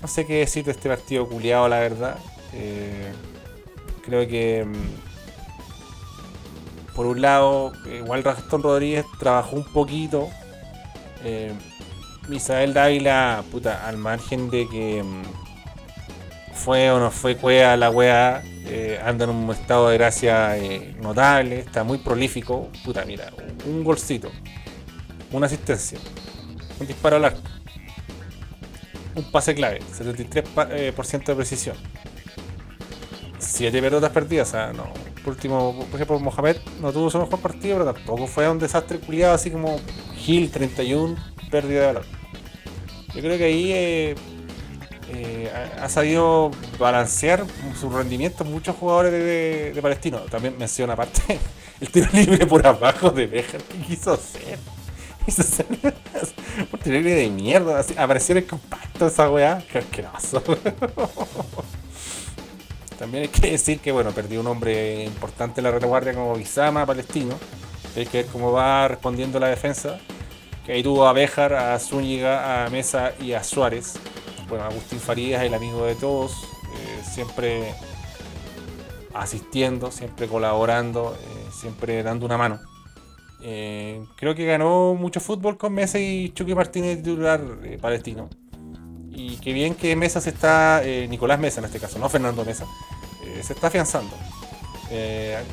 no sé qué decir de este partido culiado, la verdad. Eh, creo que mm, por un lado, igual Gastón Rodríguez trabajó un poquito. Eh, Misael Dávila, puta, al margen de que mm, fue o no fue cuea la wea, eh, anda en un estado de gracia eh, notable, está muy prolífico. Puta, mira, un golcito, una asistencia, un disparo al arco, un pase clave, 73% de precisión, 7 pelotas perdidas, o sea, no. Por último, por ejemplo, Mohamed no tuvo su mejor partido, pero tampoco fue un desastre culiado, así como Gil 31, pérdida de valor. Yo creo que ahí eh, ha, sabido balancear su rendimiento muchos jugadores de, Palestino. También menciona aparte el tiro libre por abajo de Bejar. ¿Qué quiso hacer? Quiso hacer un tiro libre de mierda. así, apareció en el compacto esa weá. Qué asqueroso. También hay que decir que bueno, perdió un hombre importante en la retaguardia como Bizama, palestino. Hay que ver cómo va respondiendo la defensa. Que ahí tuvo a Béjar, a Zúñiga, a Mesa y a Suárez. Bueno, Agustín Farías, el amigo de todos, eh, siempre asistiendo, siempre colaborando, eh, siempre dando una mano. Eh, creo que ganó mucho fútbol con Mesa y Chucky Martínez titular palestino. Y qué bien que Mesa se está, Nicolás Mesa en este caso, no Fernando Mesa, se está afianzando.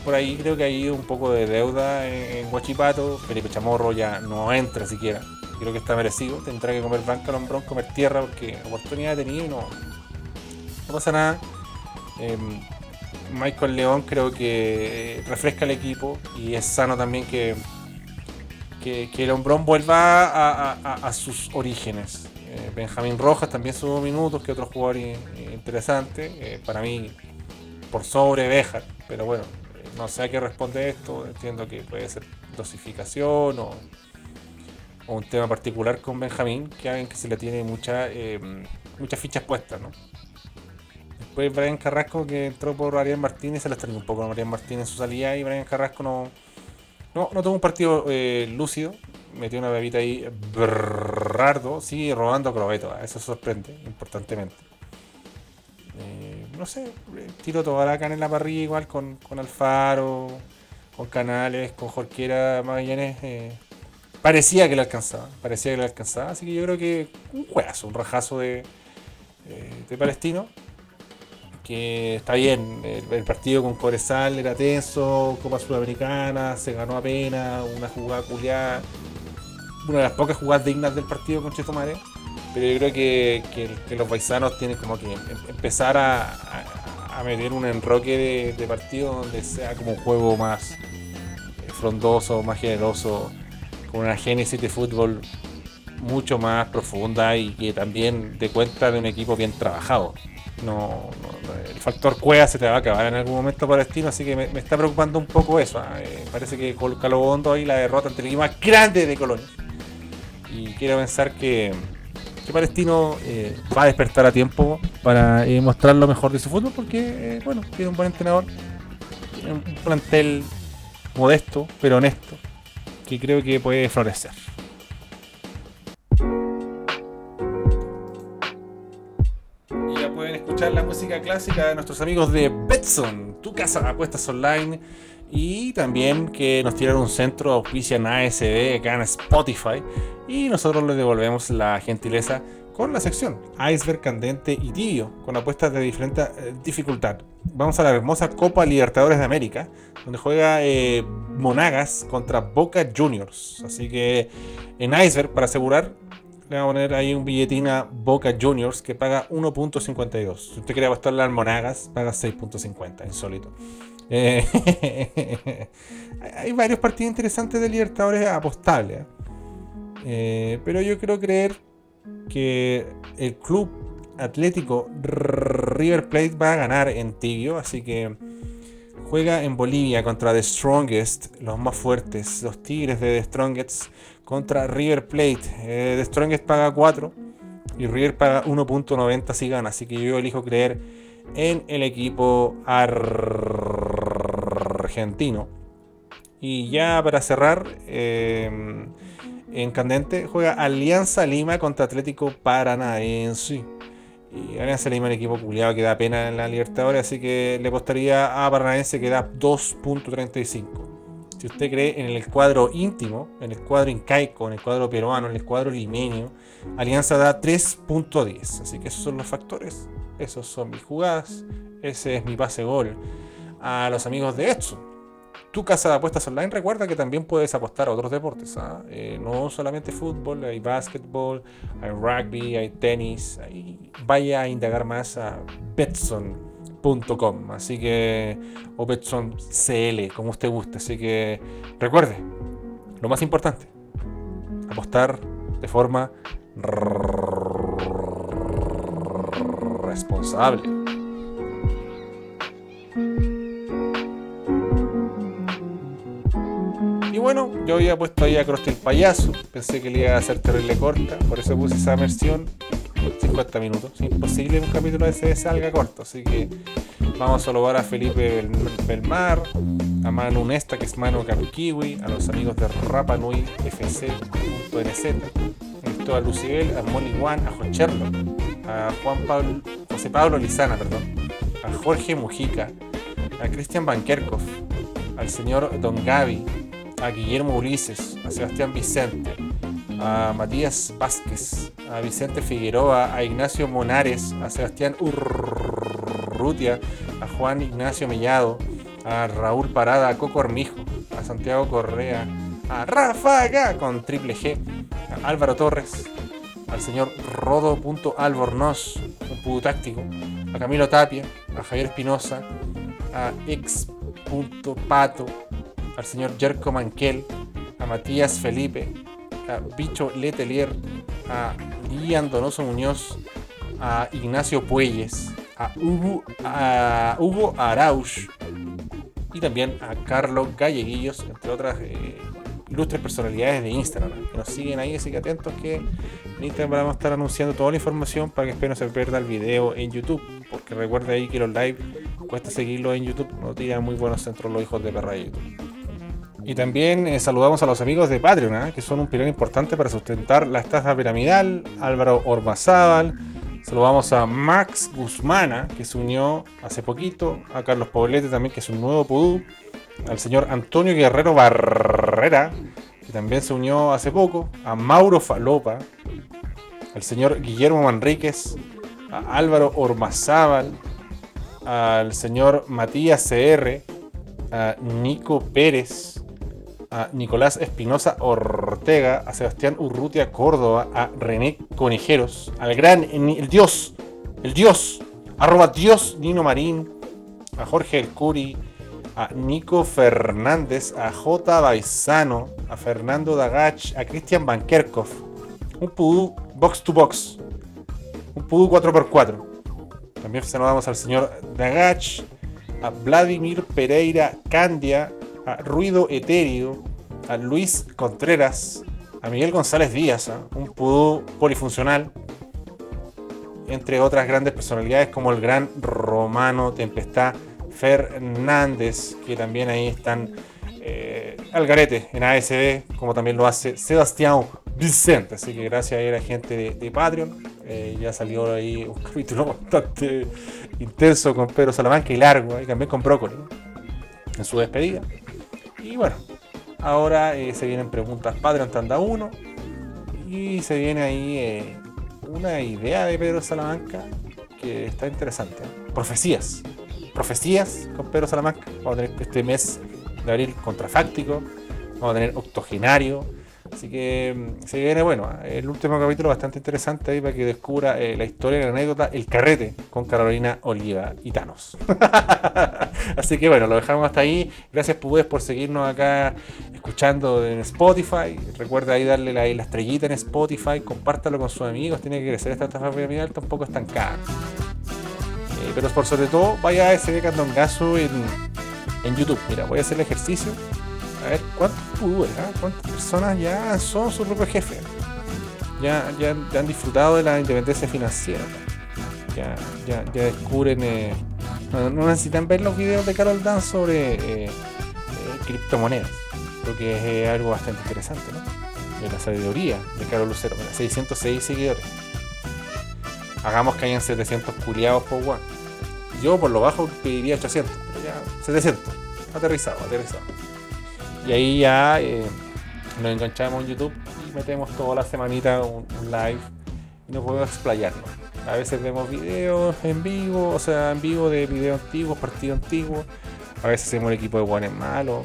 Por ahí creo que hay un poco de deuda en, en Huachipato. Felipe Chamorro ya no entra siquiera. Creo que está merecido. Tendrá que comer banca lombrón, comer tierra porque oportunidad ha tenido y no, pasa nada. Eh, Michael León creo que eh, refresca el equipo y es sano también que, que, que vuelva a, sus orígenes. Eh, Benjamín Rojas también subió minutos que otro jugador interesante. Eh, para mí, por sobre Béjar, pero bueno, eh, no sé a qué responde esto. Entiendo que puede ser dosificación o, un tema particular con Benjamín, que alguien que se le tiene mucha, eh, muchas fichas puestas, ¿no? Después Brian Carrasco que entró por Ariel Martínez, se le extrañó un poco a Ariel Martínez en su salida y Brian Carrasco no, no, no tuvo un partido eh, lúcido. Metió una bebita ahí. Berrardo sigue robando Crobeto. Eso sorprende importantemente. Eh, no sé, tiro Tobaracan en la parrilla igual con, con Alfaro, con Canales, con Jorquera, Magallanes. eh, parecía que le alcanzaba. Parecía que le alcanzaba. Así que yo creo que un juegazo, un rajazo de, eh, de Palestino que está bien, el, partido con Corezal era tenso, Copa Sudamericana, se ganó apenas, una jugada culiada, una de las pocas jugadas dignas del partido con Chetumare, pero yo creo que, que- los paisanos tienen como que em- empezar a, a- a meter un enroque de, de partido donde sea como un juego más eh, frondoso, más generoso, con una génesis de fútbol mucho más profunda y que también dé cuenta de un equipo bien trabajado. No, el factor cueva se te va a acabar en algún momento para Palestino, así que me, está preocupando un poco eso. ah, eh, parece que Col- Calo Hondo ahí la derrota ante el equipo más grande de Colonia. Y quiero pensar que, que Palestino eh, va a despertar a tiempo para eh, mostrar lo mejor de su fútbol, porque eh, bueno, tiene un buen entrenador, tiene un plantel modesto pero honesto, que creo que puede florecer. Ya pueden escuchar la música clásica de nuestros amigos de Betson, tu casa apuestas online. Y también que nos tiraron un centro auspicia en ASD acá en Spotify. Y nosotros les devolvemos la gentileza con la sección Iceberg Candente y Tibio, con apuestas de diferente eh, dificultad. Vamos a la hermosa Copa Libertadores de América, donde juega eh, Monagas contra Boca Juniors. Así que en Iceberg, para asegurar, le vamos a poner ahí un billetín a Boca Juniors que paga 1.52. Si usted quiere apostarle al Monagas, paga 6.50, insólito. Eh, hay varios partidos interesantes de Libertadores apostables. ¿eh? Eh, pero yo creo creer que el club atlético River Plate va a ganar en tibio, así que juega en Bolivia contra The Strongest, los más fuertes, los Tigres de The Strongest contra River Plate. Eh, The Strongest paga 4 y River paga 1.90 si gana, así que yo elijo creer en el equipo argentino. Y ya para cerrar, eh, en Candente juega Alianza Lima contra Atlético Paranaense. Y Alianza Lima es un equipo culiado que da pena en la Libertadores, así que le apostaría a Paranaense que da 2.35. Si usted cree en el cuadro íntimo, en el cuadro incaico, en el cuadro peruano, en el cuadro limeño, Alianza da 3.10. Así que esos son los factores, esos son mis jugadas, ese es mi pase gol. A los amigos de Edson, tu casa de apuestas online, recuerda que también puedes apostar a otros deportes. ¿ah? Eh, no solamente fútbol, hay básquetbol, hay rugby, hay tenis. Hay... Vaya a indagar más a betson.com. Así que, o Betson CL, como usted guste. Así que recuerde, lo más importante, apostar de forma responsable. Bueno, yo había puesto ahí a Crosti el payaso. Pensé que le iba a hacer terrible corta. Por eso puse esa versión. 50 minutos. Es imposible que un capítulo de ese salga corto. Así que vamos a saludar a Felipe Belmar, a Manu Nesta, que es Manu Kiwi, a los amigos de Rapa Nui FC.nz, a Lucibel, a Molly Juan, a Jocherlo, a Juan Pablo, José Pablo Lizana, perdón, a Jorge Mujica, a Cristian Bankerkov, al señor Don Gaby, a Guillermo Ulises, a Sebastián Vicente, a Matías Vázquez, a Vicente Figueroa, a Ignacio Monares, a Sebastián Urrutia, a Juan Ignacio Mellado, a Raúl Parada, a Coco Armijo, a Santiago Correa, a Rafaga con triple G, a Álvaro Torres, al señor Rodo.albornoz, un pudo táctico, a Camilo Tapia, a Javier Espinosa, a ex.pato, al señor Jerko Manquel, a Matías Felipe, a Bicho Letelier, a Guillermo Donoso Muñoz, a Ignacio Puelles, a Hugo, a Arauch y también a Carlos Galleguillos, entre otras eh, ilustres personalidades de Instagram que nos siguen ahí, así que atentos que en Instagram vamos a estar anunciando toda la información para que espero no se pierda el video en YouTube, porque recuerda ahí que los live cuesta seguirlo en YouTube, no tiran muy buenos centros los hijos de perra de YouTube. Y también eh, saludamos a los amigos de Patreon, ¿eh? que son un pilar importante para sustentar la estafa piramidal. Álvaro Ormazábal. Saludamos a Max Guzmana, que se unió hace poquito. A Carlos Poblete también, que es un nuevo pudú. Al señor Antonio Guerrero Barrera, que también se unió hace poco. A Mauro Falopa. Al señor Guillermo Manríquez. A Álvaro Ormazábal. Al señor Matías CR. A Nico Pérez a Nicolás Espinosa Ortega, a Sebastián Urrutia Córdoba, a René Conejeros, al gran el dios, el dios, arroba dios Nino Marín, a Jorge El Curi, a Nico Fernández, a J. Baizano, a Fernando Dagach, a Cristian Bankerkov, un pudú box to box, un pudú 4x4. También saludamos al señor Dagach, a Vladimir Pereira Candia, a Ruido Etéreo, a Luis Contreras, a Miguel González Díaz, ¿ah? un pudú polifuncional, entre otras grandes personalidades como el gran Romano Tempestad Fernández, que también ahí están eh, al garete en ASB, como también lo hace Sebastián Vicente. Así que gracias a la gente de, Patreon. Eh, ya salió ahí un capítulo bastante intenso con Pedro Salamanca y largo, y también con Brócoli en su despedida. Y bueno, ahora eh, se vienen preguntas Padre Tanda 1 y se viene ahí eh, una idea de Pedro Salamanca que está interesante. Profecías. Profecías con Pedro Salamanca. Vamos a tener este mes de abril contrafáctico. Vamos a tener octogenario Así que mm, se viene, bueno, el último capítulo bastante interesante ahí para que descubra eh, la historia la anécdota, el carrete con Carolina Oliva y Thanos. Así que bueno, lo dejamos hasta ahí. Gracias Pubes por seguirnos acá escuchando en Spotify. Recuerda ahí darle la, estrellita en Spotify, compártalo con sus amigos. Tiene que crecer esta estafa piramidal, tampoco estancada. Eh, pero por sobre todo, vaya a ese candongazo en, en YouTube. Mira, voy a hacer el ejercicio a ver, ¿cuántos. ¿Cuántas personas ya son su propio jefe? Ya, ya, han disfrutado de la independencia financiera. Ya, ya, ya descubren. Eh, no, necesitan ver los videos de Carol Dan sobre eh, criptomonedas. Lo que es algo bastante interesante, ¿no? De la sabiduría de Carlos Lucero. Mira, 606 seguidores. Hagamos que hayan 700 culiados por one. Yo por lo bajo pediría 800, pero ya 700. Aterrizado, aterrizado. Y ahí ya eh, nos enganchamos en YouTube y metemos toda la semanita un, live y nos podemos explayarnos. A veces vemos videos en vivo, o sea, en vivo de videos antiguos, partidos antiguos. A veces hacemos el equipo de guanes malo,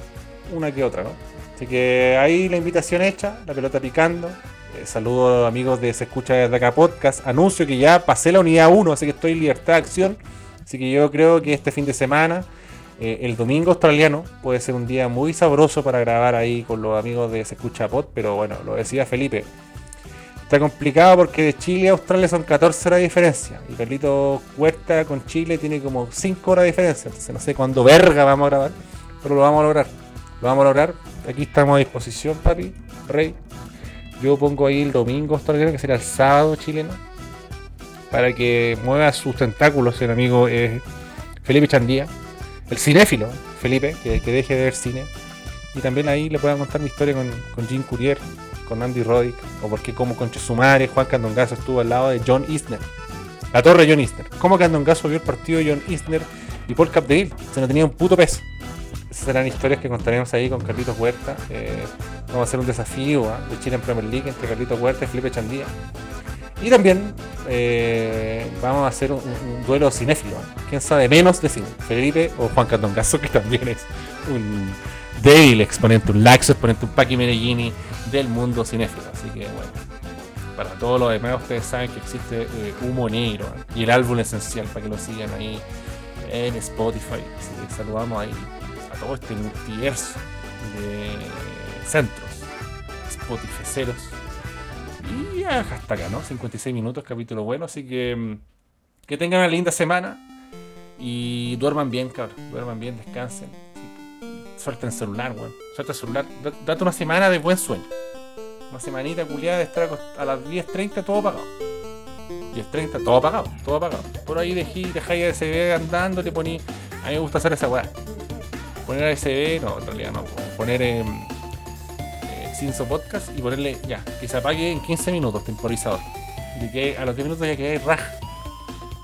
una que otra, ¿no? Así que ahí la invitación hecha, la pelota picando. Eh, saludo a los amigos de Se Escucha desde acá podcast. Anuncio que ya pasé la unidad 1, así que estoy en libertad de acción. Así que yo creo que este fin de semana, eh, el domingo australiano, puede ser un día muy sabroso para grabar ahí con los amigos de Se Escucha Pod. Pero bueno, lo decía Felipe. Está complicado porque de Chile a Australia son 14 horas de diferencia. Y Carlito Huerta con Chile tiene como 5 horas de diferencia. Entonces no sé cuándo verga vamos a grabar. Pero lo vamos a lograr. Lo vamos a lograr. Aquí estamos a disposición, papi. Rey. Yo pongo ahí el domingo australiano, que será el sábado chileno. Para que mueva sus tentáculos el amigo eh, Felipe Chandía. El cinéfilo, Felipe, que, deje de ver cine. Y también ahí le puedan contar mi historia con, con Jim Courier, con Andy Roddick, o porque como con Chesumare, Juan Candongazo estuvo al lado de John Isner. La torre John Isner. ¿Cómo Candongazo vio el partido de John Isner y Paul Capdeville? Se no tenía un puto peso. Esas serán historias que contaremos ahí con Carlitos Huerta. Eh, vamos a hacer un desafío ¿ah? de Chile en Premier League entre Carlitos Huerta y Felipe Chandía. Y también eh, vamos a hacer un, un duelo cinéfilo. ¿Quién sabe menos de cine? Felipe o Juan Candongazo, que también es un débil exponente, un laxo exponente, un Paqui Meneghini del mundo cinéfilo. Así que bueno, para todos los demás ustedes saben que existe eh, Humo Negro y el álbum esencial para que lo sigan ahí en Spotify. Así que saludamos ahí a todo este multiverso de centros, Spotifeceros. Y hasta acá, ¿no? 56 minutos, capítulo bueno. Así que mm, que tengan una linda semana y duerman bien, cabrón. Duerman bien, descansen. Suelten el celular, weón. Suelta el celular. Da- Date una semana de buen sueño. Una semanita culiada de estar a las 10.30 todo apagado. 10.30 todo apagado, todo apagado. Por ahí dejé, dejáis SB andando, te poní. A mí me gusta hacer esa weá. Poner SB, no, en realidad no. Poner eh, Cinso Podcast y ponerle ya, que se apague en 15 minutos, temporizador. Y que a los 10 minutos ya quede raja.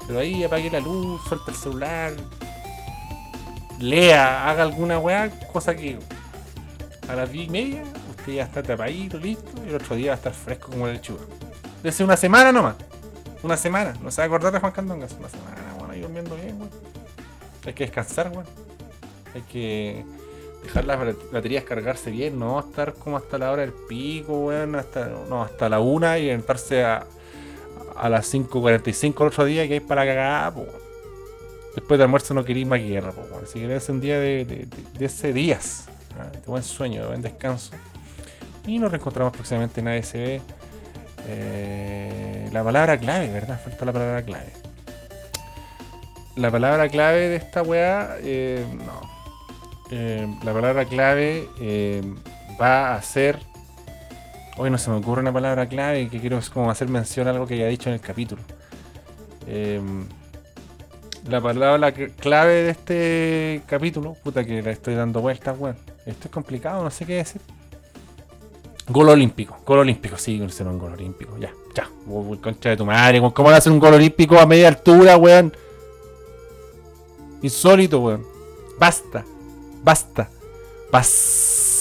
Pero ahí apague la luz, suelta el celular, lea, haga alguna weá, cosa que a las 10 y media usted ya está tapadito, listo, y el otro día va a estar fresco como la lechuga. Desde una semana nomás. Una semana. No se va a acordar de Juan Candongas. Una semana, bueno, ahí durmiendo bien, weón. Hay que descansar, weón. Hay que dejar las bat- baterías cargarse bien, no estar como hasta la hora del pico, weón, hasta, no, hasta la una y levantarse a, a las 5.45 el otro día que hay para weón. Después de almuerzo no queréis más guerra, po. Así que es un día de, de, de- ese días, ¿ah? de buen sueño, buen descanso. Y nos reencontramos próximamente en ASB. Eh, la palabra clave, ¿verdad? Falta la palabra clave. La palabra clave de esta weá, eh, no. Eh, la palabra clave eh, va a ser. Hoy no se me ocurre una palabra clave que quiero como hacer mención a algo que ya he dicho en el capítulo. Eh, la palabra cl- clave de este capítulo, puta que la estoy dando vueltas, weón. Esto es complicado, no sé qué decir. Gol olímpico, gol olímpico, sí, será un gol olímpico, ya, ya. Uy, concha de tu madre. ¿cómo a hacer un gol olímpico a media altura, weón? Insólito, weón. Basta, basta, basta.